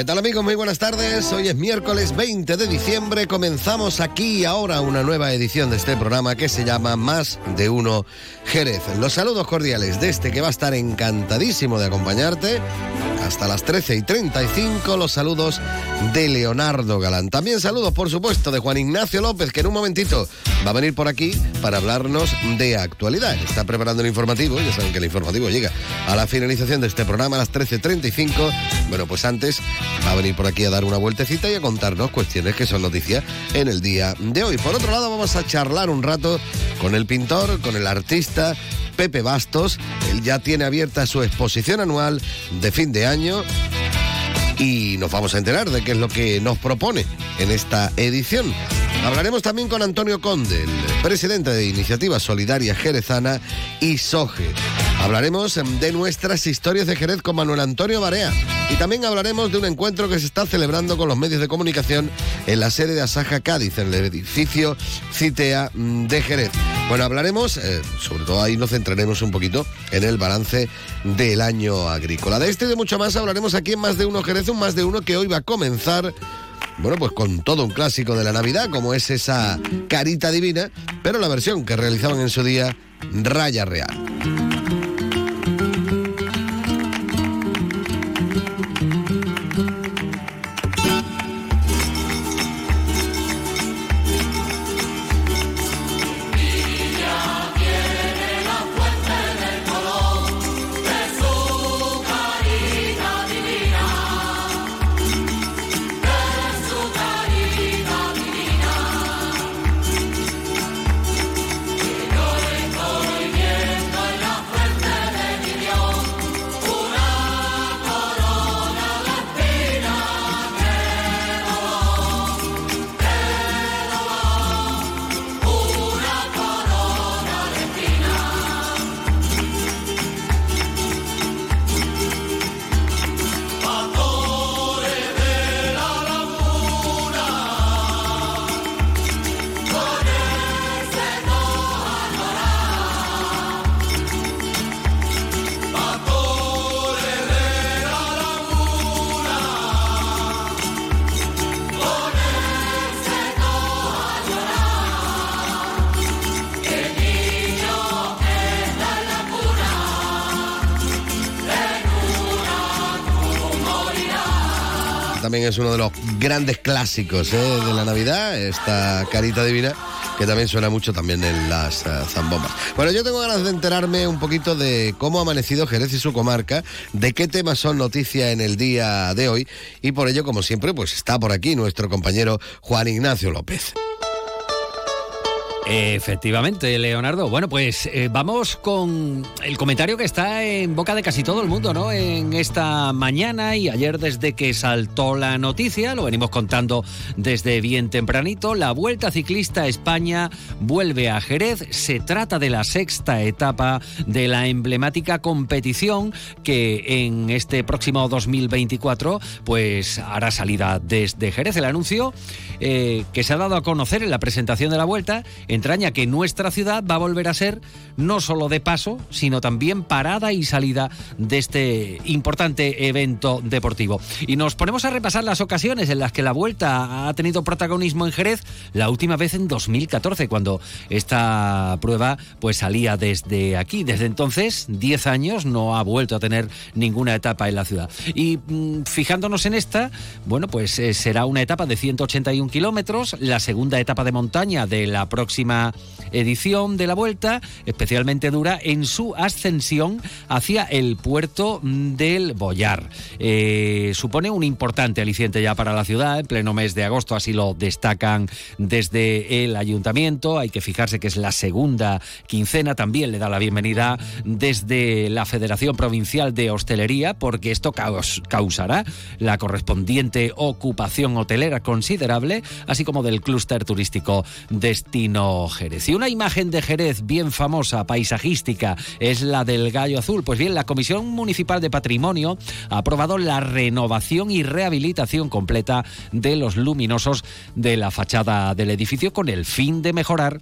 ¿Qué tal amigos? Muy buenas tardes. Hoy es miércoles 20 de diciembre. Comenzamos aquí ahora una nueva edición de este programa que se llama Más de Uno Jerez. Los saludos cordiales de este que va a estar encantadísimo de acompañarte. Hasta las 13 y 35 los saludos de Leonardo Galán. También saludos, por supuesto, de Juan Ignacio López, que en un momentito va a venir por aquí para hablarnos de actualidad. Está preparando el informativo, ya saben que el informativo llega a la finalización de este programa a las 13.35. Bueno, pues antes va a venir por aquí a dar una vueltecita y a contarnos cuestiones que son noticias en el día de hoy. Por otro lado, vamos a charlar un rato con el pintor, con el artista Pepe Bastos. Él ya tiene abierta su exposición anual de fin de año y nos vamos a enterar de qué es lo que nos propone en esta edición. Hablaremos también con Antonio Conde, el presidente de Iniciativa Solidaria Jerezana y SOGE. Hablaremos de nuestras historias de Jerez con Manuel Antonio Barea. Y también hablaremos de un encuentro que se está celebrando con los medios de comunicación en la sede de Asaja Cádiz, en el edificio Citea de Jerez. Bueno, hablaremos, eh, sobre todo ahí nos centraremos un poquito en el balance del año agrícola. De este y de mucho más hablaremos aquí en Más de Uno Jerez, un Más de Uno que hoy va a comenzar bueno, pues con todo un clásico de la Navidad, como es esa carita divina, pero la versión que realizaban en su día Raya Real. Es uno de los grandes clásicos ¿eh? de la Navidad, esta carita divina, que también suena mucho también en las uh, zambombas. Bueno, yo tengo ganas de enterarme un poquito de cómo ha amanecido Jerez y su comarca, de qué temas son noticia en el día de hoy, y por ello, como siempre, pues está por aquí nuestro compañero Juan Ignacio López. Efectivamente, Leonardo. Bueno, pues eh, vamos con el comentario que está en boca de casi todo el mundo, ¿no? En esta mañana y ayer desde que saltó la noticia, lo venimos contando desde bien tempranito, la Vuelta Ciclista España vuelve a Jerez. Se trata de la sexta etapa de la emblemática competición que en este próximo 2024 pues hará salida desde Jerez. El anuncio eh, que se ha dado a conocer en la presentación de la Vuelta entraña que nuestra ciudad va a volver a ser no solo de paso, sino también parada y salida de este importante evento deportivo. Y nos ponemos a repasar las ocasiones en las que la vuelta ha tenido protagonismo en Jerez, la última vez en 2014, cuando esta prueba pues salía desde aquí. Desde entonces, 10 años, no ha vuelto a tener ninguna etapa en la ciudad. Y mmm, fijándonos en esta, bueno, pues eh, será una etapa de 181 kilómetros, la segunda etapa de montaña de la próxima edición de la vuelta, especialmente dura en su ascensión hacia el puerto del Boyar. Eh, supone un importante aliciente ya para la ciudad, en pleno mes de agosto, así lo destacan desde el ayuntamiento. Hay que fijarse que es la segunda quincena, también le da la bienvenida desde la Federación Provincial de Hostelería, porque esto causará la correspondiente ocupación hotelera considerable, así como del clúster turístico Destino 1 Jerez. Y una imagen de Jerez bien famosa, paisajística, es la del gallo azul. Pues bien, la Comisión Municipal de Patrimonio ha aprobado la renovación y rehabilitación completa de los luminosos de la fachada del edificio con el fin de mejorar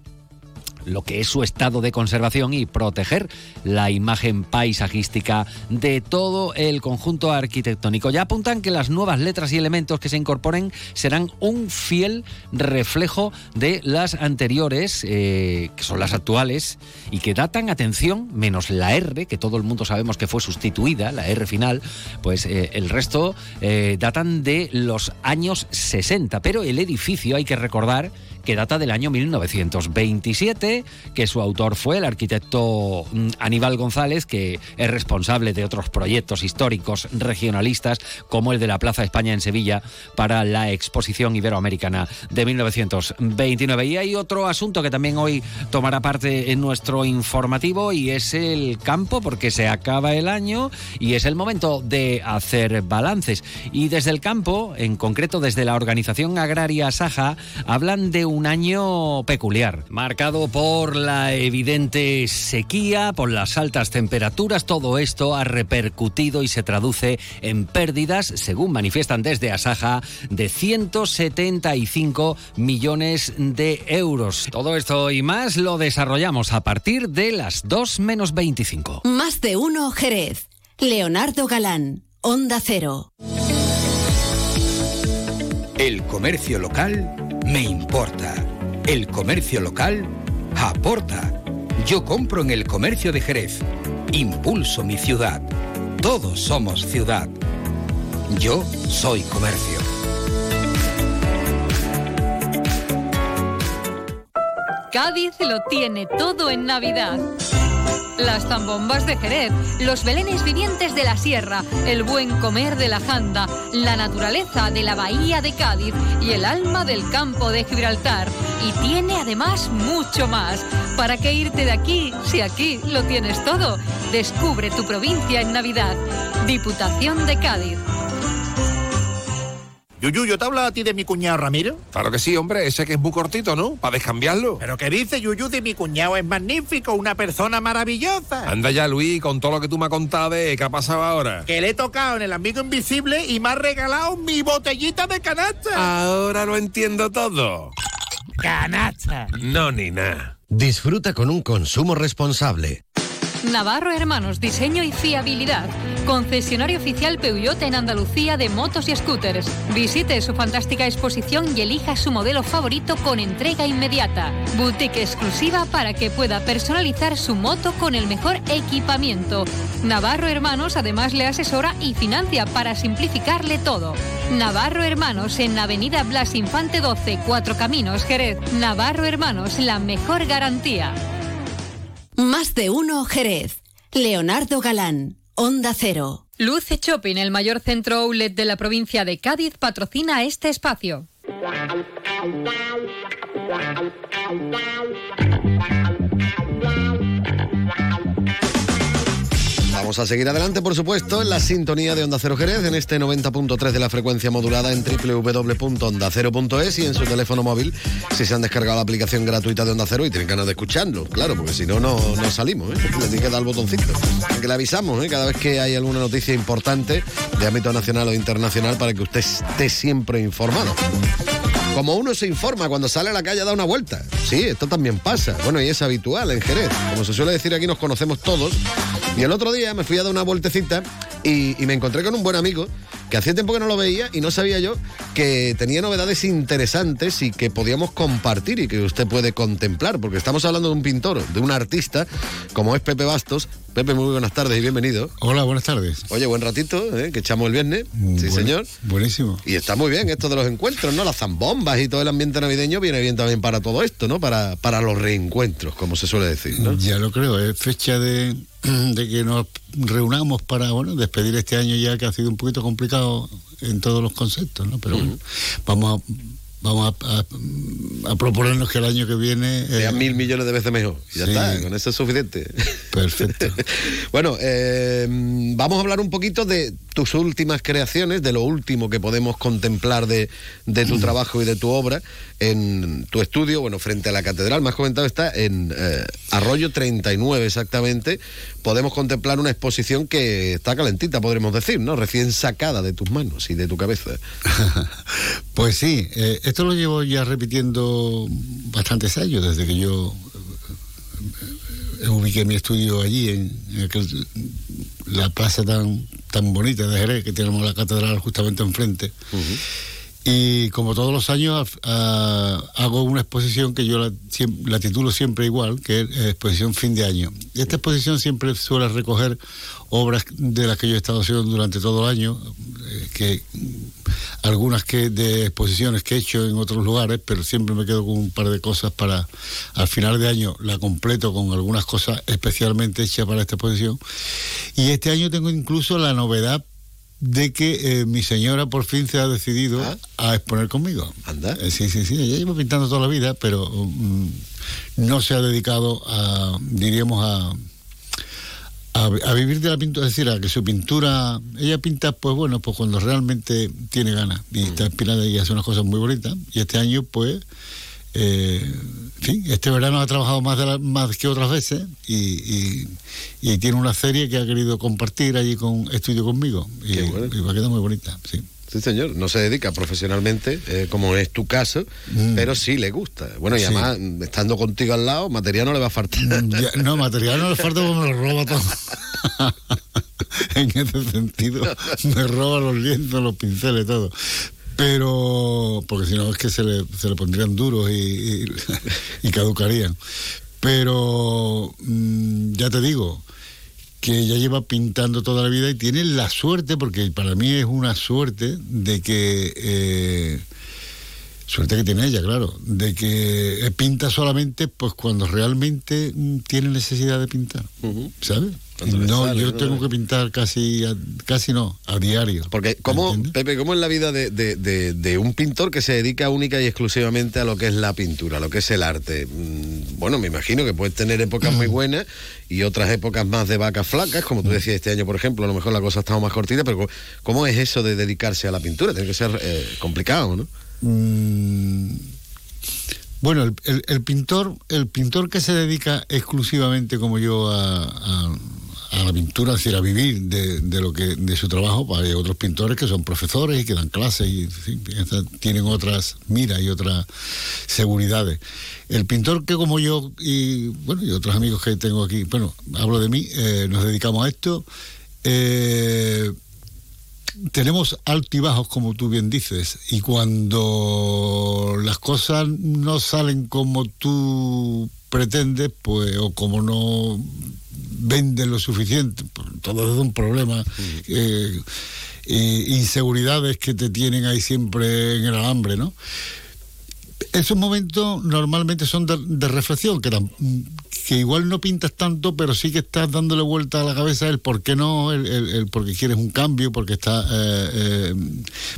lo que es su estado de conservación y proteger la imagen paisajística de todo el conjunto arquitectónico. Ya apuntan que las nuevas letras y elementos que se incorporen serán un fiel reflejo de las anteriores, eh, que son las actuales, y que datan, atención, menos la R, que todo el mundo sabemos que fue sustituida, la R final, pues eh, el resto eh, datan de los años 60. Pero el edificio, hay que recordar, que data del año 1927, que su autor fue el arquitecto mm, Aníbal González, que es responsable de otros proyectos históricos regionalistas, como el de la Plaza España en Sevilla para la Exposición Iberoamericana de 1929. Y hay otro asunto que también hoy tomará parte en nuestro informativo y es el campo, porque se acaba el año y es el momento de hacer balances. Y desde el campo, en concreto desde la organización agraria Saja, hablan de un año peculiar, marcado por la evidente sequía, por las altas temperaturas. Todo esto ha repercutido y se traduce en pérdidas, según manifiestan desde Asaja, de 175 millones de euros. Todo esto y más lo desarrollamos a partir de las 2 menos 25. Más de uno, Jerez. Leonardo Galán, Onda Cero. El comercio local me importa. El comercio local aporta. Yo compro en el comercio de Jerez. Impulso mi ciudad. Todos somos ciudad. Yo soy comercio. Cádiz lo tiene todo en Navidad. Las zambombas de Jerez, los belenes vivientes de la sierra, el buen comer de la janda, la naturaleza de la bahía de Cádiz y el alma del campo de Gibraltar. Y tiene además mucho más. ¿Para qué irte de aquí si aquí lo tienes todo? Descubre tu provincia en Navidad. Diputación de Cádiz. Yuyu, ¿yo te hablo a ti de mi cuñado Ramiro? Claro que sí, hombre, ese que es muy cortito, ¿no? Para descambiarlo. ¿Pero qué dice Yuyu de mi cuñado? Es magnífico, una persona maravillosa. Anda ya, Luis, con todo lo que tú me has contado de qué ha pasado ahora. Que le he tocado en el amigo invisible y me ha regalado mi botellita de canasta. Ahora lo entiendo todo. Canasta. No, ni nada. Disfruta con un consumo responsable. Navarro Hermanos, diseño y fiabilidad. Concesionario oficial Peugeot en Andalucía de motos y scooters. Visite su fantástica exposición y elija su modelo favorito con entrega inmediata. Boutique exclusiva para que pueda personalizar su moto con el mejor equipamiento. Navarro Hermanos además le asesora y financia para simplificarle todo. Navarro Hermanos en Avenida Blas Infante 12, Cuatro Caminos, Jerez. Navarro Hermanos, la mejor garantía. Más de uno, Jerez. Leonardo Galán, Onda Cero. Luce Shopping, el mayor centro outlet de la provincia de Cádiz, patrocina este espacio. Vamos a seguir adelante, por supuesto, en la sintonía de Onda Cero Jerez, en este 90.3 de la frecuencia modulada en www.ondacero.es y en su teléfono móvil, si se han descargado la aplicación gratuita de Onda Cero y tienen ganas de escucharlo, claro, porque si no, no, no salimos, ¿eh? le tiene que dar el botoncito. Que le avisamos ¿eh? cada vez que hay alguna noticia importante de ámbito nacional o internacional para que usted esté siempre informado. Como uno se informa cuando sale a la calle a dar una vuelta. Sí, esto también pasa. Bueno, y es habitual en Jerez. Como se suele decir aquí, nos conocemos todos. Y el otro día me fui a dar una vueltecita y, y me encontré con un buen amigo que hacía tiempo que no lo veía y no sabía yo que tenía novedades interesantes y que podíamos compartir y que usted puede contemplar, porque estamos hablando de un pintor, de un artista como es Pepe Bastos. Pepe, muy buenas tardes y bienvenido. Hola, buenas tardes. Oye, buen ratito, ¿eh? que echamos el viernes. Sí, Buen- señor. Buenísimo. Y está muy bien esto de los encuentros, ¿no? Las zambombas y todo el ambiente navideño viene bien también para todo esto, ¿no? Para, para los reencuentros, como se suele decir, ¿no? Ya lo creo, es fecha de, de que nos reunamos para bueno despedir este año ya que ha sido un poquito complicado en todos los conceptos, ¿no? Pero bueno, vamos a, vamos a, a- a proponernos que el año que viene... eh, Sea mil millones de veces mejor. Y ya Sí. está, con eso es suficiente. Perfecto. bueno, eh, vamos a hablar un poquito de tus últimas creaciones, de lo último que podemos contemplar de, de tu trabajo y de tu obra en tu estudio, bueno, frente a la catedral, más comentado está en eh, Arroyo 39 exactamente. Podemos contemplar una exposición que está calentita, podremos decir, ¿no? Recién sacada de tus manos y de tu cabeza. pues sí, eh, esto lo llevo ya repitiendo bastantes años, desde que yo ubiqué mi estudio allí, en, la plaza tan, tan bonita de Jerez, que tenemos la catedral justamente enfrente. Y como todos los años hago una exposición que yo la, titulo siempre igual, que es exposición fin de año. Esta exposición siempre suele recoger obras de las que yo he estado haciendo durante todo el año, eh, que algunas que de exposiciones que he hecho en otros lugares, pero siempre me quedo con un par de cosas para al final de año la completo con algunas cosas especialmente hechas para esta exposición. Y este año tengo incluso la novedad de que eh, mi señora por fin se ha decidido ah. a exponer conmigo. Anda. Eh, sí, sí, sí, ella lleva pintando toda la vida, pero mm, no se ha dedicado a, diríamos, a, a, vivir de la pintura, es decir, a que su pintura, ella pinta, pues bueno, pues cuando realmente tiene ganas y está inspirada y hace unas cosas muy bonitas. Y este año, pues, eh, fin, este verano ha trabajado más, de más que otras veces y, tiene una serie que ha querido compartir allí con estudio conmigo y, va a quedar muy bonita, sí. Sí, señor. No se dedica profesionalmente, eh, como es tu caso, mm. pero sí le gusta. Bueno, y además, estando contigo al lado, material no le va a faltar. Mm, no, material no le falta porque me lo roba todo. en ese sentido, me roba los lienzos, los pinceles, todo pero porque si no es que se le, se le pondrían duros y, y, caducarían. Pero mm, ya te digo que ella lleva pintando toda la vida y tiene la suerte, porque para mí es una suerte de que eh, suerte que tiene ella, claro, de que pinta solamente pues cuando realmente mm, tiene necesidad de pintar, ¿sabes? No, yo tengo que pintar casi, casi no, a diario. Porque, ¿cómo, Pepe, cómo es la vida de, un pintor que se dedica única y exclusivamente a lo que es la pintura, a lo que es el arte? Mm, bueno, me imagino que puedes tener épocas muy buenas y otras épocas más de vacas flacas, como tú decías este año, por ejemplo, a lo mejor la cosa ha estado más cortita, pero ¿cómo es eso de dedicarse a la pintura? Tiene que ser eh, complicado, ¿no? Mm, bueno, el, pintor, el pintor que se dedica exclusivamente como yo a a la pintura, es decir, a vivir de, lo que de su trabajo. Pues hay otros pintores que son profesores y que dan clases y tienen otras miras y otras seguridades. El pintor que como yo y bueno y otros amigos que tengo aquí, bueno, hablo de mí, eh, nos dedicamos a esto. Eh, tenemos altibajos, como tú bien dices, y cuando las cosas no salen como tú pretendes, pues, o como no venden lo suficiente, todo es un problema. Eh, inseguridades que te tienen ahí siempre en el alambre, ¿no? Esos momentos normalmente son de, reflexión, que, que igual no pintas tanto, pero sí que estás dándole vuelta a la cabeza el por qué no, el, el, porque quieres un cambio, porque estás eh, eh,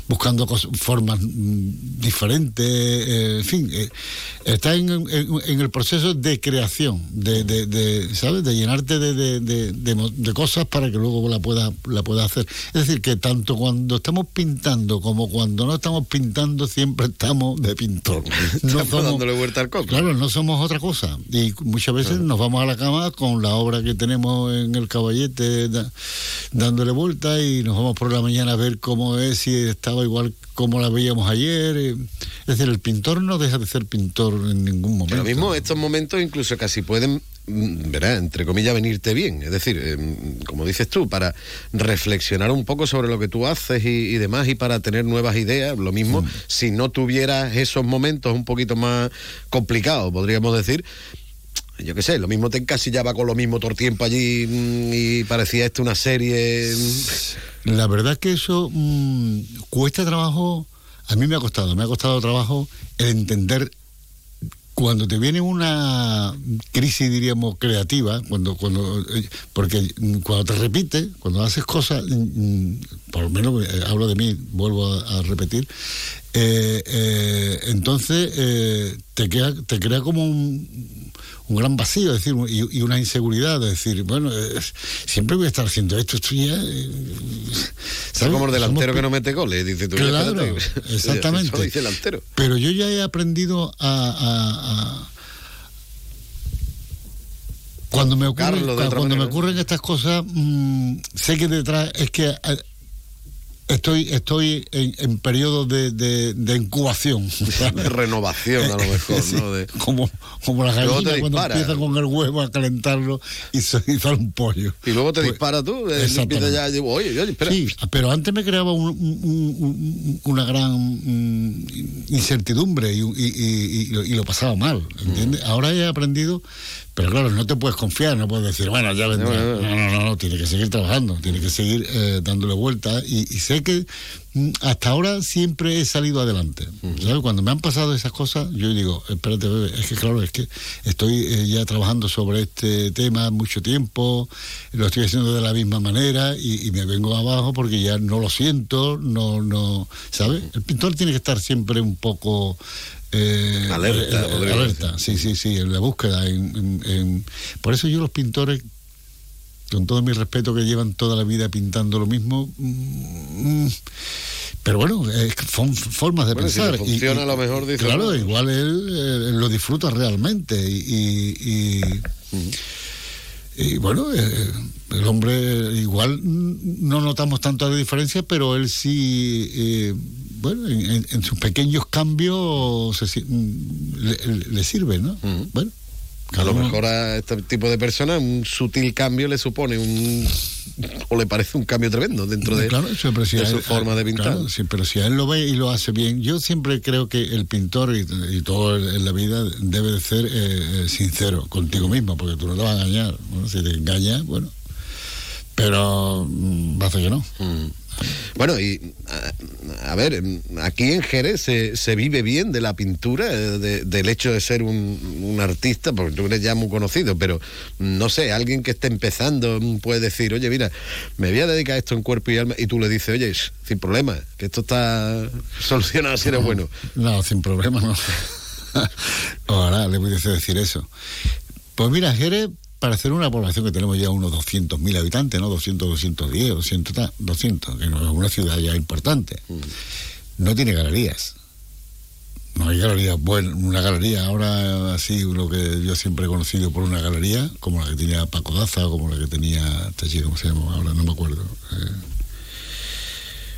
buscando formas mm, diferentes, en fin, estás en, el proceso de creación, de, de, ¿sabes? De llenarte de, cosas para que luego la puedas la pueda hacer. Es decir, que tanto cuando estamos pintando como cuando no estamos pintando, siempre estamos de pintor. No somos, dándole vuelta al coco. Claro, no somos otra cosa. Y muchas veces nos vamos a la cama con la obra que tenemos en el caballete dándole vuelta y nos vamos por la mañana a ver cómo es, si estaba igual como la veíamos ayer. Eh. Es decir, el pintor no deja de ser pintor en ningún momento. Lo mismo, estos momentos incluso casi pueden mm, verá, entre comillas, venirte bien. Es decir, em, como dices tú, para reflexionar un poco sobre lo que tú haces y, demás y para tener nuevas ideas. Lo mismo, mm. si no tuvieras esos momentos un poquito más complicados, podríamos decir, yo qué sé, lo mismo te encasillaba con lo mismo todo el tiempo allí mm, y parecía esto una serie. La verdad es que eso cuesta trabajo a mí me ha costado, me ha costado trabajo el entender cuando te viene una crisis, diríamos, creativa, cuando, cuando, eh, porque cuando te repite, cuando haces cosas, mm, mm, por lo menos eh, hablo de mí, vuelvo a, repetir, eh, entonces te, queda, te crea como un, un gran vacío, es decir, y, y una inseguridad, es decir, bueno, eh, siempre voy a estar haciendo esto, esto ya... eh, Es como el delantero Somos- que no mete goles, dice tú. Claro, exactamente. El delantero. Pero yo ya he aprendido a... a- a- cuando me otra cuando me ocurren estas cosas, mm, sé que detrás es que eh, estoy estoy en, en periodo de, de- de incubación. De renovación, a lo mejor, Sí, ¿no? De- como, como te gallinas cuando empiezan con el huevo a calentarlo y se y sale un pollo. Y luego te Pues, dispara tú, eh, exactamente. empieza ya, digo, oye, oye, espera. Sí, pero antes me creaba un- un- un- una gran mm, incertidumbre y, y- y- y lo, y lo pasaba mal, ¿entiendes? Ahora he aprendido, pero claro, no te puedes confiar, no puedes decir, bueno, ya vendrá. No, No, no, no, tiene que seguir trabajando, tiene que seguir eh, dándole vueltas y, y sé que mm, hasta ahora siempre he salido adelante. ¿sabes? Cuando me han pasado esas cosas, yo digo, espérate, bebé, es que claro, es que estoy eh, ya trabajando sobre este tema mucho tiempo, lo estoy haciendo de la misma manera y, y me vengo abajo porque ya no lo siento, no, no, ¿sabes? El pintor tiene que estar siempre un poco... eh, Alerta, eh, alerta, sí, sí, sí, en la búsqueda. en- en- en- Por eso yo los pintores con todo mi respeto que llevan toda la vida pintando lo mismo. mm, mm, pero bueno, son formas de Bueno, si pensar. le funciona, a lo mejor dice, Claro, igual él, lo disfruta realmente. Y, y- y- y bueno, eh, el hombre igual mm, no notamos tanto la diferencia, pero él sí, eh, bueno, en, en- sus pequeños cambios se mm, le, le sirve, ¿no? Bueno. A lo mejor a este tipo de personas un sutil cambio le supone un. o le parece un cambio tremendo dentro de, Claro, si de su forma de pintar. claro, sí, pero si a él lo ve y lo hace bien, yo siempre creo que el pintor y, y todo en la vida debe de ser eh, sincero contigo mismo, porque tú no te vas a engañar. Bueno, si te engañas, bueno. Pero mm, hace que no. Mm. Bueno, y a, ver, aquí en Jerez se, se vive bien de la pintura, eh, de- del hecho de ser un, artista, porque tú eres ya muy conocido, pero mm, no sé, alguien que esté empezando mm, puede decir, oye, mira, me voy a dedicar a esto en cuerpo y alma, y tú le dices, oye, sin problema, que esto está solucionado si eres bueno. No, sin problema, no. Ojalá le pudiese decir eso. Pues mira, Jerez, para hacer una población que tenemos ya unos 200.000 habitantes, ¿no? 200, 210, 200, ta- 200, que es una ciudad ya importante, no tiene galerías. No hay galerías, bueno, una galería ahora así, lo que yo siempre he conocido por una galería, como la que tenía Paco Daza como la que tenía chico, ¿cómo se llama? Ahora no me acuerdo. Eh,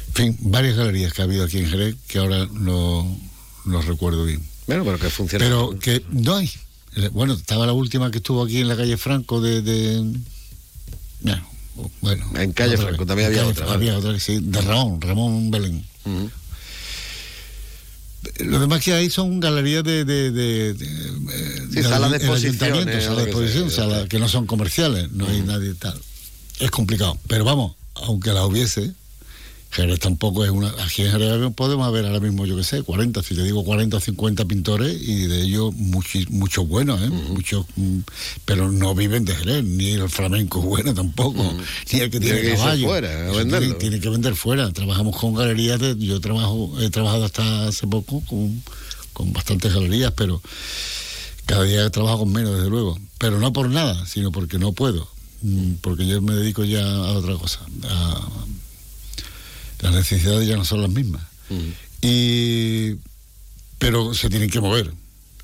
en fin, varias galerías que ha habido aquí en Jerez que ahora no, no recuerdo bien. Bueno, pero que funciona. Pero que no hay. Eh, Bueno, estaba la última que estuvo aquí en la calle Franco de... de bueno, En calle Franco vez. también En había otra, Franco. Había otra, sí, de Ramón, Ramón Belén. Ujú. Lo demás que hay son galerías de... de, de, de, eh, Sí, salas de que exposición, salas que no son comerciales, no hay nadie tal. Es complicado, pero vamos, aunque la hubiese, Jerez tampoco es una... Aquí en Jerez podemos haber ahora mismo, yo qué sé, 40, si te digo 40 o 50 pintores y de ellos muchos muchos buenos, ¿eh? Muchos, mm, pero no viven de Jerez, ni el flamenco es bueno tampoco, ni el que Tiene tiene, que caballo. fuera a tiene que vender fuera. Trabajamos con galerías, de- yo trabajo he trabajado hasta hace poco con, con bastantes galerías, pero cada día trabajo con menos, desde luego. Pero no por nada, sino porque no puedo. Mm, Porque yo me dedico ya a otra cosa. a- las necesidades ya no son las mismas. Y, pero se tienen que mover.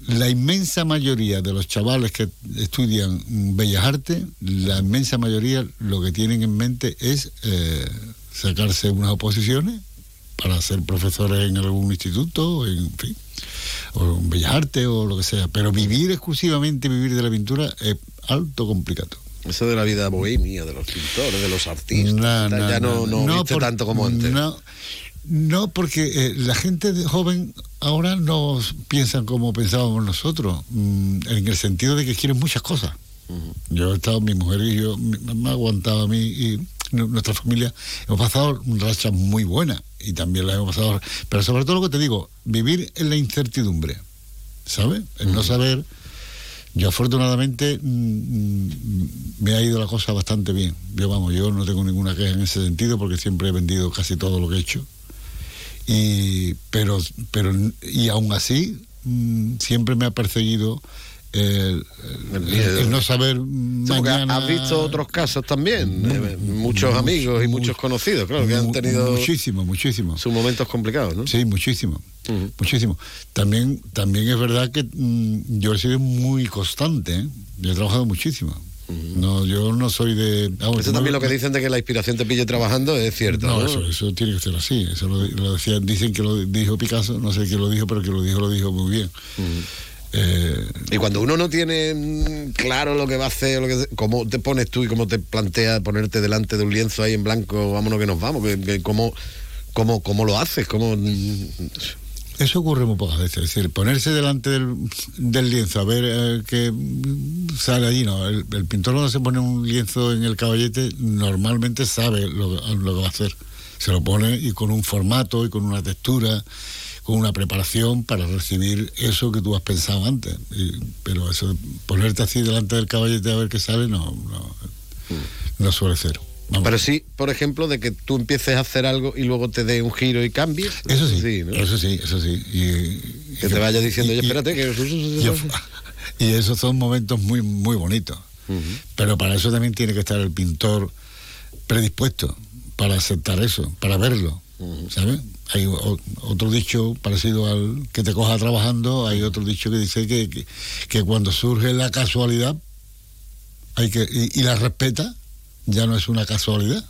La inmensa mayoría de los chavales que estudian Bellas Artes, la inmensa mayoría lo que tienen en mente es eh, sacarse unas oposiciones para ser profesores en algún instituto, en fin, o en Bellas Artes o lo que sea. Pero vivir exclusivamente, vivir de la pintura es alto complicado. Eso de la vida bohemia, de los pintores, de los artistas, No, tal, no, ya no, no, viste por- tanto como antes. No, no, porque eh, la gente de- joven ahora no piensan como pensábamos nosotros, mm, en el sentido de que quieren muchas cosas. Yo he estado, mi mujer y yo, mi mamá ha aguantado a mí y nu- nuestra familia, hemos pasado rachas muy buenas y también las hemos pasado, pero sobre todo lo que te digo, vivir en la incertidumbre, ¿sabes? El no saber. Yo afortunadamente mm, mm, me ha ido la cosa bastante bien. Yo vamos, yo no tengo ninguna queja en ese sentido porque siempre he vendido casi todo lo que he hecho. Y pero pero y aún así mm, siempre me ha perseguido el, el- el- el no saber Sí, porque mañana... has visto otros casos también, eh, muchos mucho, amigos y mucho. muchos conocidos, claro, que han tenido Muchísimo, muchísimo. sus momentos complicados, ¿no? Sí, muchísimo, muchísimo. También, también es verdad que mm, yo he sido muy constante, ¿eh? yo he trabajado muchísimo. No, yo no soy de... Eso también lo que dicen de que la inspiración te pille trabajando es cierto, No, ¿no? Eso, eso tiene que ser así. Eso lo, lo decía, dicen que lo dijo Picasso, no sé quién lo dijo, pero que lo dijo, lo dijo muy bien. Eh, Y cuando uno no tiene mm, claro lo que va a hacer, lo que, cómo te pones tú y cómo te plantea ponerte delante de un lienzo ahí en blanco, vámonos que nos vamos, que, que cómo, cómo, cómo lo haces, cómo... mm, Eso ocurre muy pocas veces. Es decir, ponerse delante del, del lienzo a ver eh, qué sale allí, no. El, el pintor cuando se pone un lienzo en el caballete normalmente sabe lo, lo que va a hacer. Se lo pone y con un formato y con una textura, con una preparación para recibir eso que tú has pensado antes. Y- pero eso de ponerte así delante del caballete a ver qué sale, no, no, no suele ser. Vamos. Pero sí, por ejemplo, de que tú empieces a hacer algo y luego te dé un giro y cambies. Eso sí, ¿no? eso sí, eso sí. Y, Que te vaya diciendo, y- "Oye, y- espérate, que... Yo- y esos son momentos muy muy bonitos. Pero para eso también tiene que estar el pintor predispuesto para aceptar eso, para verlo, ¿sabes? Hay otro dicho parecido al que te coja trabajando, hay otro dicho que dice que, que, que cuando surge la casualidad hay que y, y la respeta, ya no es una casualidad,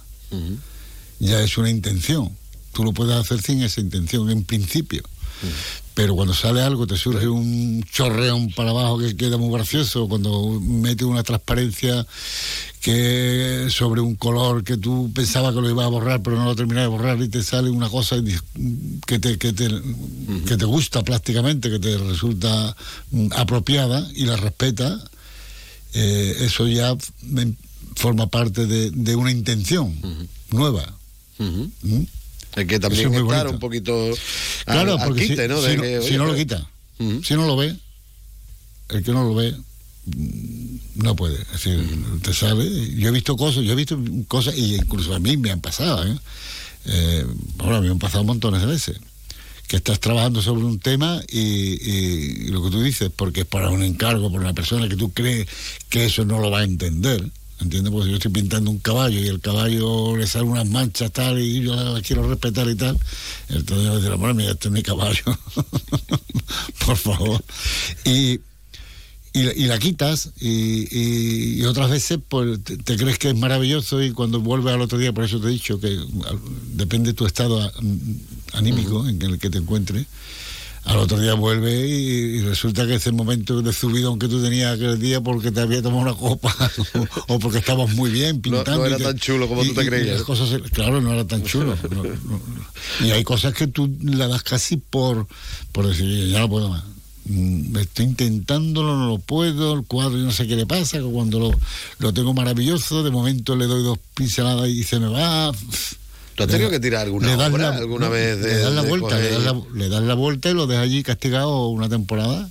ya es una intención. Tú lo puedes hacer sin esa intención, en principio. Pero cuando sale algo, te surge un chorreón para abajo que queda muy gracioso, cuando mete una transparencia que sobre un color que tú pensabas que lo iba a borrar, pero no lo terminas de borrar y te sale una cosa que te, que te, que te gusta prácticamente, que te resulta mm, apropiada y la respeta, eh, eso ya forma parte de, de una intención nueva. ¿Mm? Hay que también es estar un poquito al- Claro, al porque quite, si, ¿no? De que, si lo quita, si no lo ve, el que no lo ve mm, no puede. Es decir, te sale. Yo he visto cosas, yo he visto cosas, y incluso a mí me han pasado, ¿eh? Eh, bueno, me han pasado montones de veces. Que estás trabajando sobre un tema y, y- y lo que tú dices, porque es para un encargo, por una persona que tú crees que eso no lo va a entender. ¿Entiendes? Porque yo estoy pintando un caballo y el caballo le sale unas manchas tal y yo la, la quiero respetar y tal. Entonces yo digo, bueno, mira, este es mi caballo. por favor. Y, y, la- y la quitas y, otras veces pues te, te crees que es maravilloso y cuando vuelves al otro día, por eso te he dicho que depende de tu estado a- anímico en el que te encuentres, al otro día vuelve y, y resulta que ese momento de subidón que tú tenías aquel día porque te había tomado una copa o, o porque estabas muy bien No, pintando. no y era te- tan chulo como y- tú te creías. las cosas, claro, no era tan chulo. no, no, no. Y hay cosas que tú la das casi por, por decir, ya no puedo más. Mm, Estoy intentándolo, no lo puedo, el cuadro yo no sé qué le pasa, que cuando lo, lo tengo maravilloso, de momento le doy dos pinceladas y se me va. ¿Tú has tenido que tirar alguna Le obra la- alguna no, vez de- le das la vuelta, le das la, le vuelta y lo dejas allí castigado una temporada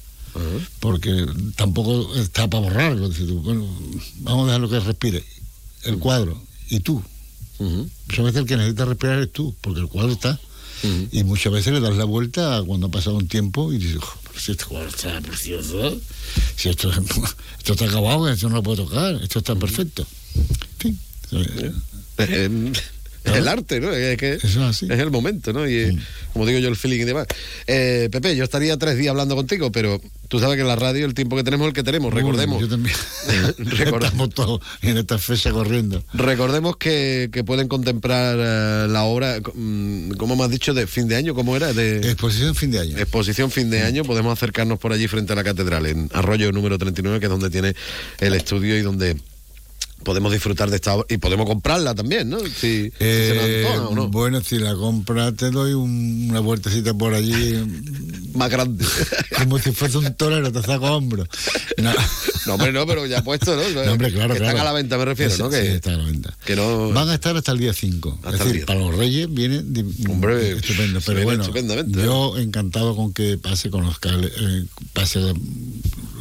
porque tampoco está para borrarlo. Bueno, vamos a dejarlo que respire. El cuadro y tú. Muchas veces el que necesita respirar es tú, porque el cuadro está. Y muchas veces le das la vuelta cuando ha pasado un tiempo y dices, "Jo, pero si este cuadro está precioso, si esto, esto está acabado, esto no lo puedo tocar, esto está perfecto. En fin, Eh, Es el arte, ¿no? Es que es el momento, ¿no? Y como digo yo, el feeling y demás. Eh, Pepe, yo estaría tres días hablando contigo, pero tú sabes que en la radio el tiempo que tenemos es el que tenemos. Recordemos. Yo también. Recordemos. Todos en esta fecha corriendo. Recordemos que, que pueden contemplar eh, la obra, mm, como me has dicho, de fin de año, ¿cómo era? De Exposición fin de año. exposición fin de año. Podemos acercarnos por allí frente a la catedral, en Arroyo número 39, que es donde tiene el estudio y donde podemos disfrutar de esta obra. Y podemos comprarla también, ¿no? Si, si se nos Eh, o no. Bueno, si la compra te doy un- una vueltecita por allí, Más grande. como si fuese un torero, te saco hombro. No, no, hombre, no, pero ya puesto, ¿no? No, hombre, claro, que claro. Están a la venta, me refiero, ¿no? sí, Que, está a la venta. que no... Van a estar hasta el día 5. Hasta Es el decir, día. para los Reyes viene Hombre, estupendo. Pero bueno, ¿eh? yo encantado con que pase, conozca, eh, pase la-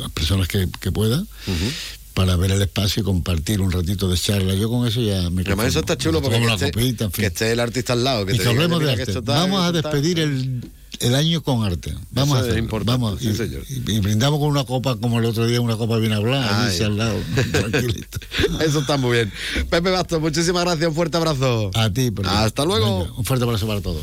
las personas que, que puedan. Para ver el espacio y compartir un ratito de charla. Yo con eso ya me Además, eso está chulo porque que esté, copita, en fin. que esté el artista al lado. Que y te que diga, hablemos de arte. Vamos a despedir el, el año con arte. Vamos Eso a hacerlo. Vamos, sí, y, y- brindamos con una copa como el otro día, una copa bien hablada, dice al lado. Eso está muy bien. Pepe Bastos, muchísimas gracias, un fuerte abrazo. A ti, Hasta luego. Venga, un fuerte abrazo para todos.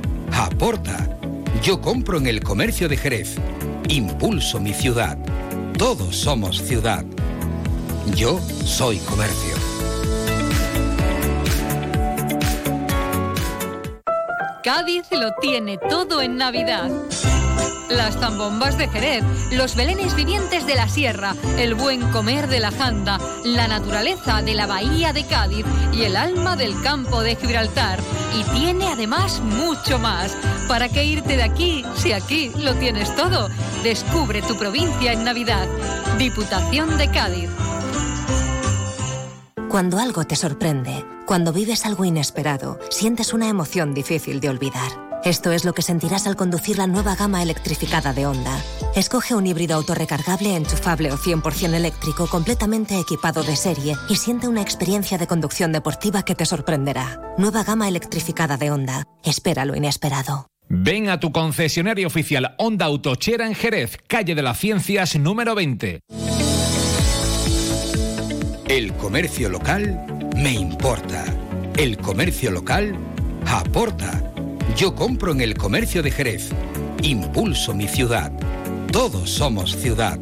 aporta. Yo compro en el comercio de Jerez. Impulso mi ciudad. Todos somos ciudad. Yo soy comercio. Cádiz lo tiene todo en Navidad. Las zambombas de Jerez, los belenes vivientes de la sierra, el buen comer de la janda, la naturaleza de la bahía de Cádiz y el alma del campo de Gibraltar. Y tiene además mucho más. ¿Para qué irte de aquí si aquí lo tienes todo? Descubre tu provincia en Navidad. Diputación de Cádiz. Cuando algo te sorprende, cuando vives algo inesperado, sientes una emoción difícil de olvidar. Esto es lo que sentirás al conducir la nueva gama electrificada de Honda. Escoge un híbrido autorrecargable, enchufable o 100% eléctrico completamente equipado de serie y siente una experiencia de conducción deportiva que te sorprenderá. Nueva gama electrificada de Honda. Espera lo inesperado. Ven a tu concesionario oficial Honda Autochera en Jerez, calle de las Ciencias número 20. El comercio local me importa. El comercio local aporta. Yo compro en el comercio de Jerez. Impulso mi ciudad. Todos somos ciudad.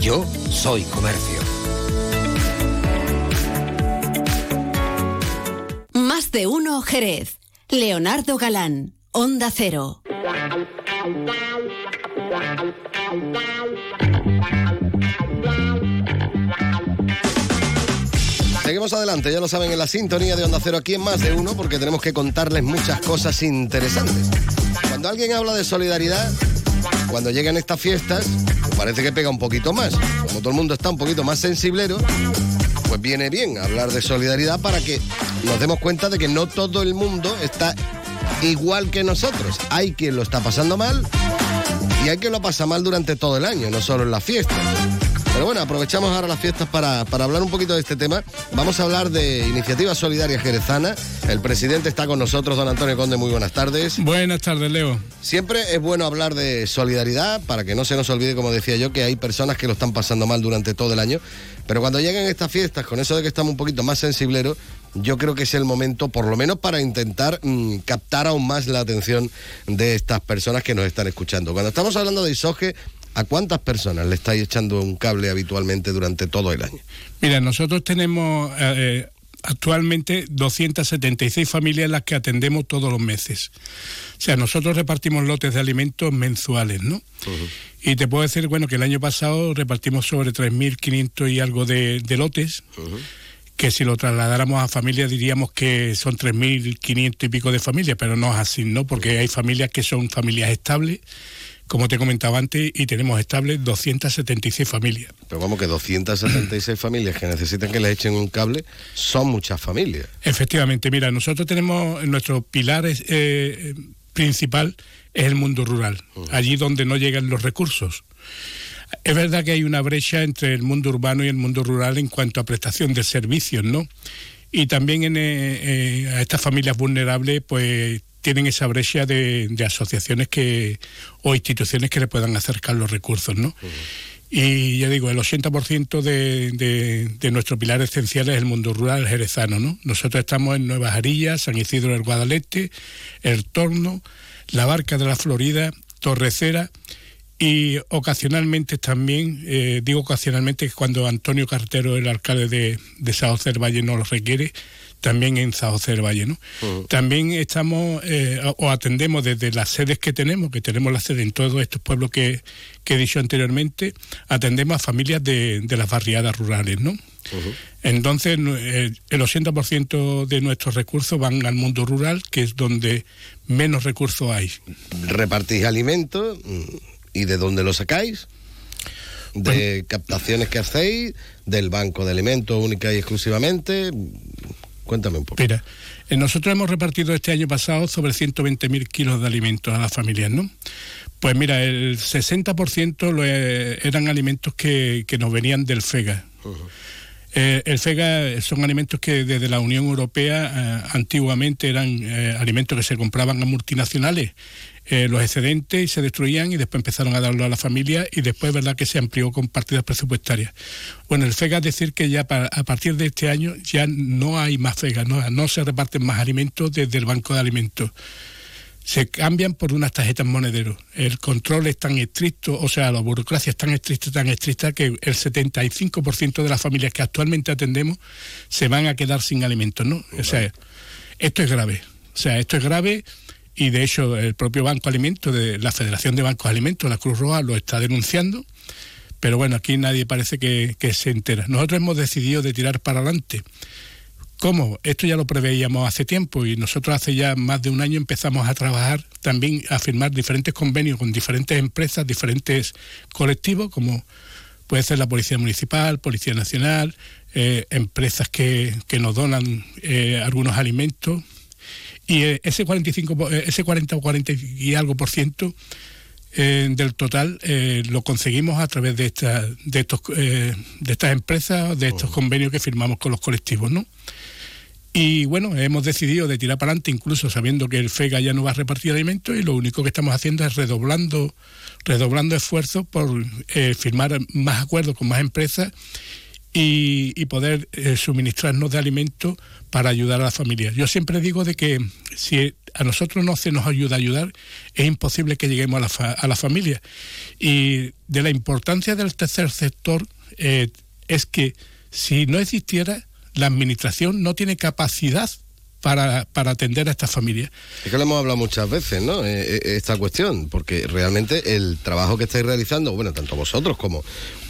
Yo soy comercio. Más de uno Jerez. Leonardo Galán, Onda Cero. Seguimos adelante, ya lo saben, en la sintonía de Onda Cero aquí en Más de Uno, porque tenemos que contarles muchas cosas interesantes. Cuando alguien habla de solidaridad, cuando llegan estas fiestas, pues parece que pega un poquito más. Como todo el mundo está un poquito más sensiblero, pues viene bien hablar de solidaridad para que nos demos cuenta de que no todo el mundo está igual que nosotros. Hay quien lo está pasando mal y hay quien lo pasa mal durante todo el año, no solo en las fiestas. Pero bueno, aprovechamos ahora las fiestas para, para hablar un poquito de este tema. Vamos a hablar de Iniciativa Solidaria Jerezana. El presidente está con nosotros, don Antonio Conde. Muy buenas tardes. Buenas tardes, Leo. Siempre es bueno hablar de solidaridad para que no se nos olvide, como decía yo, que hay personas que lo están pasando mal durante todo el año. Pero cuando lleguen estas fiestas, con eso de que estamos un poquito más sensibleros, yo creo que es el momento, por lo menos, para intentar mm, captar aún más la atención de estas personas que nos están escuchando. Cuando estamos hablando de ISOGE, ¿a cuántas personas le estáis echando un cable habitualmente durante todo el año? Mira, nosotros tenemos eh, actualmente 276 familias las que atendemos todos los meses. O sea, nosotros repartimos lotes de alimentos mensuales, ¿no? Y te puedo decir, bueno, que el año pasado repartimos sobre 3.500 y algo de, de lotes, que si lo trasladáramos a familias diríamos que son 3.500 y pico de familias, pero no es así, ¿no? Porque hay familias que son familias estables, como te comentaba antes, y tenemos estables 276 familias. Pero vamos que 276 familias que necesitan que les echen un cable son muchas familias. Efectivamente, mira, nosotros tenemos nuestro pilar es, eh, principal es el mundo rural, allí donde no llegan los recursos. Es verdad que hay una brecha entre el mundo urbano y el mundo rural en cuanto a prestación de servicios, ¿no? Y también en, eh, eh, a estas familias vulnerables, pues tienen esa brecha de, de asociaciones que o instituciones que le puedan acercar los recursos, ¿no? Y ya digo, el 80% de, de, de, nuestro pilar esencial es el mundo rural jerezano, ¿no? Nosotros estamos en Nuevas Arillas, San Isidro del Guadalete, El Torno, La Barca de la Florida, Torrecera y ocasionalmente también, eh, digo ocasionalmente, cuando Antonio Cartero, el alcalde de, de Saocer Valle, nos lo requiere, también en Saocer Valle, ¿no? Uh -huh. También estamos eh, o atendemos desde las sedes que tenemos, que tenemos la sede en todos estos pueblos que, que he dicho anteriormente, atendemos a familias de, de las barriadas rurales, ¿no? Entonces, el 80% de nuestros recursos van al mundo rural, que es donde menos recursos hay. ¿Repartís alimentos mm, y de dónde lo sacáis? ¿De captaciones que hacéis? ¿Del banco de alimentos única y exclusivamente? Cuéntame un poco. Mira, eh, nosotros hemos repartido este año pasado sobre 120.000 kilos de alimentos a las familias, ¿no? Pues mira, el 60% lo, eh, eran alimentos que, que, nos venían del FEGA. Eh, el FEGA son alimentos que desde la Unión Europea antiguamente eran alimentos que se compraban a multinacionales eh, los excedentes se destruían y después empezaron a darlo a la familia y después verdad que se amplió con partidas presupuestarias. Bueno, el FEGA es decir que ya a partir de este año ya no hay más FEGA, no, no se reparten más alimentos desde el Banco de Alimentos se cambian por unas tarjetas monederos. El control es tan estricto, o sea, la burocracia es tan estricta, tan estricta que el 75% de las familias que actualmente atendemos se van a quedar sin alimentos, ¿no? O sea, esto es grave. O sea, esto es grave y de hecho el propio Banco Alimentos, de la Federación de Bancos Alimentos, la Cruz Roja, lo está denunciando, pero bueno, aquí nadie parece que, se entera. Nosotros hemos decidido de tirar para adelante. ¿Cómo? Esto ya lo preveíamos hace tiempo y nosotros hace ya más de un año empezamos a trabajar también, a firmar diferentes convenios con diferentes empresas, diferentes colectivos, como puede ser la Policía Municipal, Policía Nacional, eh, empresas que, que, nos donan eh, algunos alimentos, y eh, ese 45, eh, ese 40 o 40 y algo por ciento eh, del total lo conseguimos a través de, esta, de, estos, de estas empresas, de estos oh. convenios que firmamos con los colectivos, ¿no? Y bueno, hemos decidido de tirar para adelante, incluso sabiendo que el FEGA ya no va a repartir alimentos, y lo único que estamos haciendo es redoblando, redoblando esfuerzos por firmar más acuerdos con más empresas y, poder suministrarnos de alimentos para ayudar a la familia. Yo siempre digo de que si a nosotros no se nos ayuda a ayudar, es imposible que lleguemos a la, a la familia. Y de la importancia del tercer sector eh, es que si no existiera, la administración no tiene capacidad para, para atender a estas familias. Es que lo hemos hablado muchas veces, ¿no? Eh, eh, esta cuestión, porque realmente el trabajo que estáis realizando, bueno, tanto vosotros como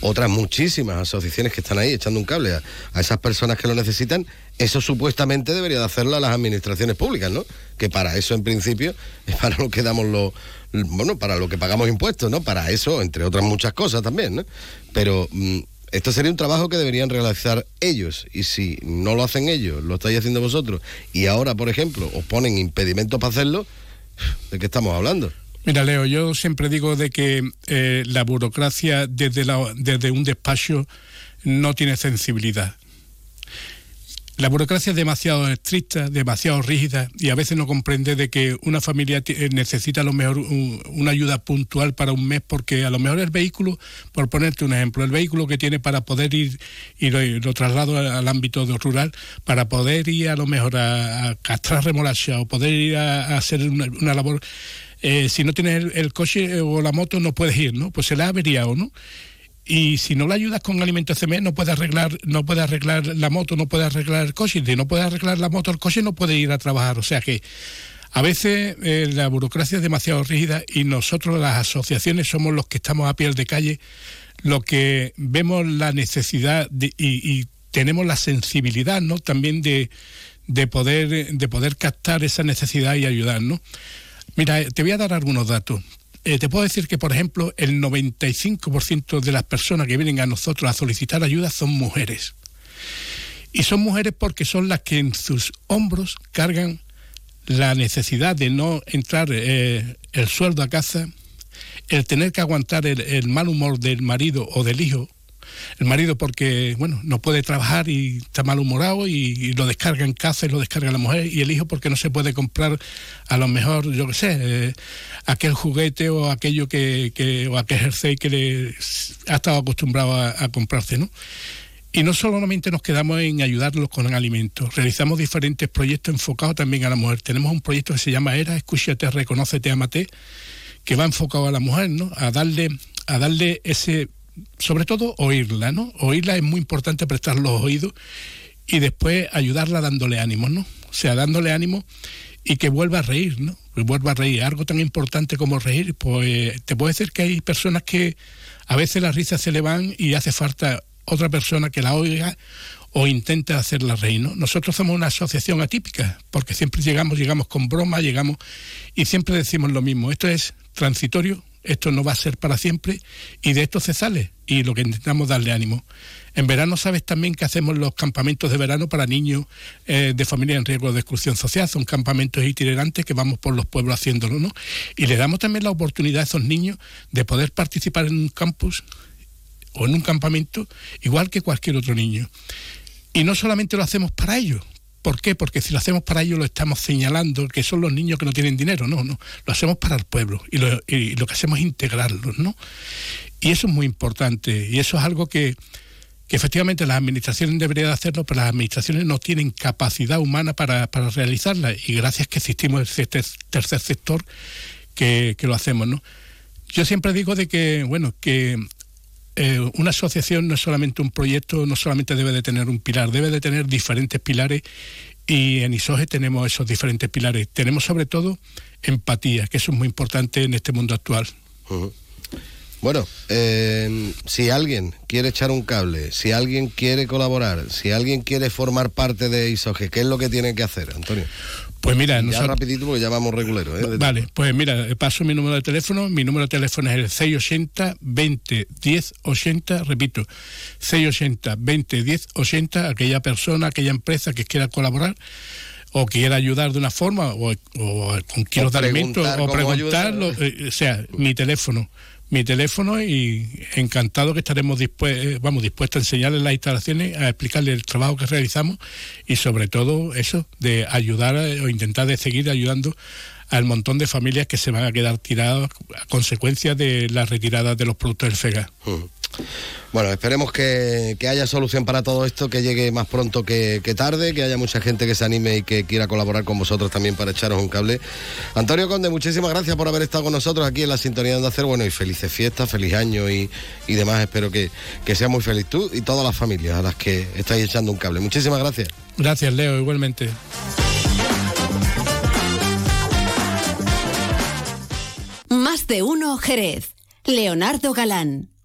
otras muchísimas asociaciones que están ahí echando un cable a, esas personas que lo necesitan, eso supuestamente debería de hacerlo a las administraciones públicas, ¿no? Que para eso en principio es para lo que damos los bueno, para lo que pagamos impuestos, ¿no? Para eso, entre otras muchas cosas también, ¿no? Pero mm, esto sería un trabajo que deberían realizar ellos y si no lo hacen ellos, lo estáis haciendo vosotros y ahora, por ejemplo, os ponen impedimentos para hacerlo, ¿de qué estamos hablando? Mira, Leo, yo siempre digo de que eh, la burocracia desde, desde un despacho no tiene sensibilidad. La burocracia es demasiado estricta, demasiado rígida y a veces no comprende de que una familia eh, necesita a lo mejor una ayuda puntual para un mes porque a lo mejor el vehículo, por ponerte un ejemplo, el vehículo que tiene para poder ir y lo, traslado al ámbito rural, para poder ir a lo mejor a, castrar remolacha o poder ir a, hacer una, labor, eh, si no tienes el, el, coche o la moto no puedes ir, ¿no? Pues se le ha averiado, ¿no? Y si no le ayudas con alimentos CME no puede arreglar no puede arreglar la moto no puede arreglar el coche. Si no puede arreglar la moto el coche no puede ir a trabajar. O sea que a veces eh, la burocracia es demasiado rígida y nosotros las asociaciones somos los que estamos a piel de calle los que vemos la necesidad y, tenemos la sensibilidad no también de, de poder de poder captar esa necesidad y ayudar no mira te voy a dar algunos datos eh, te puedo decir que, por ejemplo, el 95% de las personas que vienen a nosotros a solicitar ayuda son mujeres. Y son mujeres porque son las que en sus hombros cargan la necesidad de no entrar eh, el sueldo a casa, el tener que aguantar el mal humor del marido o del hijo, el marido porque, bueno, no puede trabajar y está malhumorado y, lo descarga en casa y lo descarga la mujer, y el hijo porque no se puede comprar a lo mejor, yo qué sé, eh, aquel juguete o aquello que, o aquel jersey que le ha estado acostumbrado a, a comprarse, ¿no? Y no solamente nos quedamos en ayudarlos con alimentos, realizamos diferentes proyectos enfocados también a la mujer. Tenemos un proyecto que se llama ERA, Escúchate, Reconócete, Amate, que va enfocado a la mujer, ¿no? A darle, a darle ese sobre todo oírla, ¿no? Oírla es muy importante prestar los oídos y después ayudarla dándole ánimo, ¿no? O sea, dándole ánimo y que vuelva a reír, ¿no? Vuelva a reír. Algo tan importante como reír, pues te puedo decir que hay personas que a veces las risas se le van y hace falta otra persona que la oiga o intente hacerla reír. ¿no? Nosotros somos una asociación atípica, porque siempre llegamos, llegamos con broma, llegamos y siempre decimos lo mismo. Esto es transitorio, esto no va a ser para siempre y de esto se sale y lo que intentamos darle ánimo. En verano sabes también que hacemos los campamentos de verano para niños eh, de familia en riesgo de exclusión social, son campamentos itinerantes que vamos por los pueblos haciéndolo, ¿no? Y le damos también la oportunidad a esos niños de poder participar en un campus o en un campamento igual que cualquier otro niño. Y no solamente lo hacemos para ellos, ¿Por qué? Porque si lo hacemos para ellos lo estamos señalando que son los niños que no tienen dinero. No, no. Lo hacemos para el pueblo y lo, y lo que hacemos es integrarlos, ¿no? Y eso es muy importante y eso es algo que, que efectivamente las administraciones deberían hacerlo, pero las administraciones no tienen capacidad humana para, para realizarla y gracias que existimos este tercer sector que, que lo hacemos, ¿no? Yo siempre digo de que, bueno, que eh, una asociación no es solamente un proyecto, no solamente debe de tener un pilar, debe de tener diferentes pilares y en ISOGE tenemos esos diferentes pilares. Tenemos sobre todo empatía, que eso es muy importante en este mundo actual. Bueno, eh, si alguien quiere echar un cable, si alguien quiere colaborar, si alguien quiere formar parte de ISOGE, ¿qué es lo que tiene que hacer, Antonio? Pues mira, ya nosotros... rapidito porque ya vamos regulero. ¿eh? Vale, pues mira, paso mi número de teléfono. Mi número de teléfono es el 680 20 10 80. Repito, 680 20 10 80. Aquella persona, aquella empresa que quiera colaborar o quiera ayudar de una forma o, o con kilos de alimentos o preguntarlo, eh, o sea, mi teléfono mi teléfono y encantado que estaremos dispuestos, vamos, dispuestos a enseñarles las instalaciones, a explicarles el trabajo que realizamos y sobre todo eso, de ayudar o intentar de seguir ayudando al montón de familias que se van a quedar tiradas a consecuencia de la retirada de los productos del FEGA. Bueno, esperemos que, que, haya solución para todo esto, que llegue más pronto que, que, tarde, que haya mucha gente que se anime y que quiera colaborar con vosotros también para echaros un cable. Antonio Conde, muchísimas gracias por haber estado con nosotros aquí en la sintonía de hacer bueno, y felices fiestas, feliz año y, y demás. Espero que, que sea muy feliz tú y todas las familias a las que estáis echando un cable. Muchísimas gracias. Gracias, Leo, igualmente. Más de uno, Jerez. Leonardo Galán,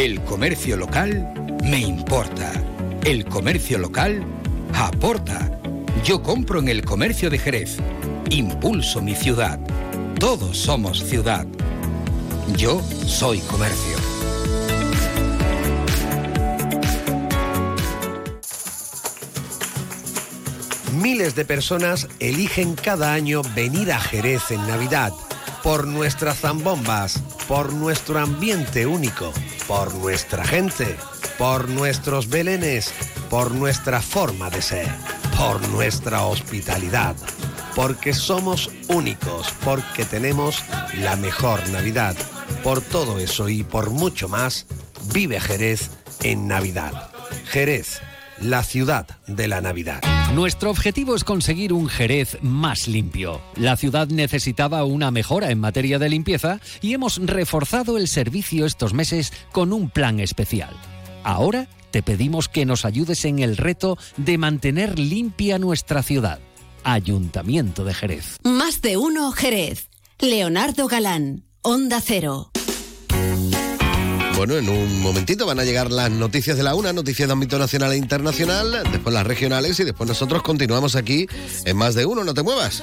El comercio local me importa. El comercio local aporta. Yo compro en el comercio de Jerez. Impulso mi ciudad. Todos somos ciudad. Yo soy comercio. Miles de personas eligen cada año venir a Jerez en Navidad por nuestras zambombas, por nuestro ambiente único, por nuestra gente, por nuestros belenes, por nuestra forma de ser, por nuestra hospitalidad, porque somos únicos, porque tenemos la mejor Navidad. Por todo eso y por mucho más, vive Jerez en Navidad. Jerez, la ciudad de la Navidad. Nuestro objetivo es conseguir un Jerez más limpio. La ciudad necesitaba una mejora en materia de limpieza y hemos reforzado el servicio estos meses con un plan especial. Ahora te pedimos que nos ayudes en el reto de mantener limpia nuestra ciudad. Ayuntamiento de Jerez. Más de uno Jerez. Leonardo Galán, Onda Cero. Bueno, en un momentito van a llegar las noticias de la una, noticias de ámbito nacional e internacional, después las regionales y después nosotros continuamos aquí en más de uno, no te muevas.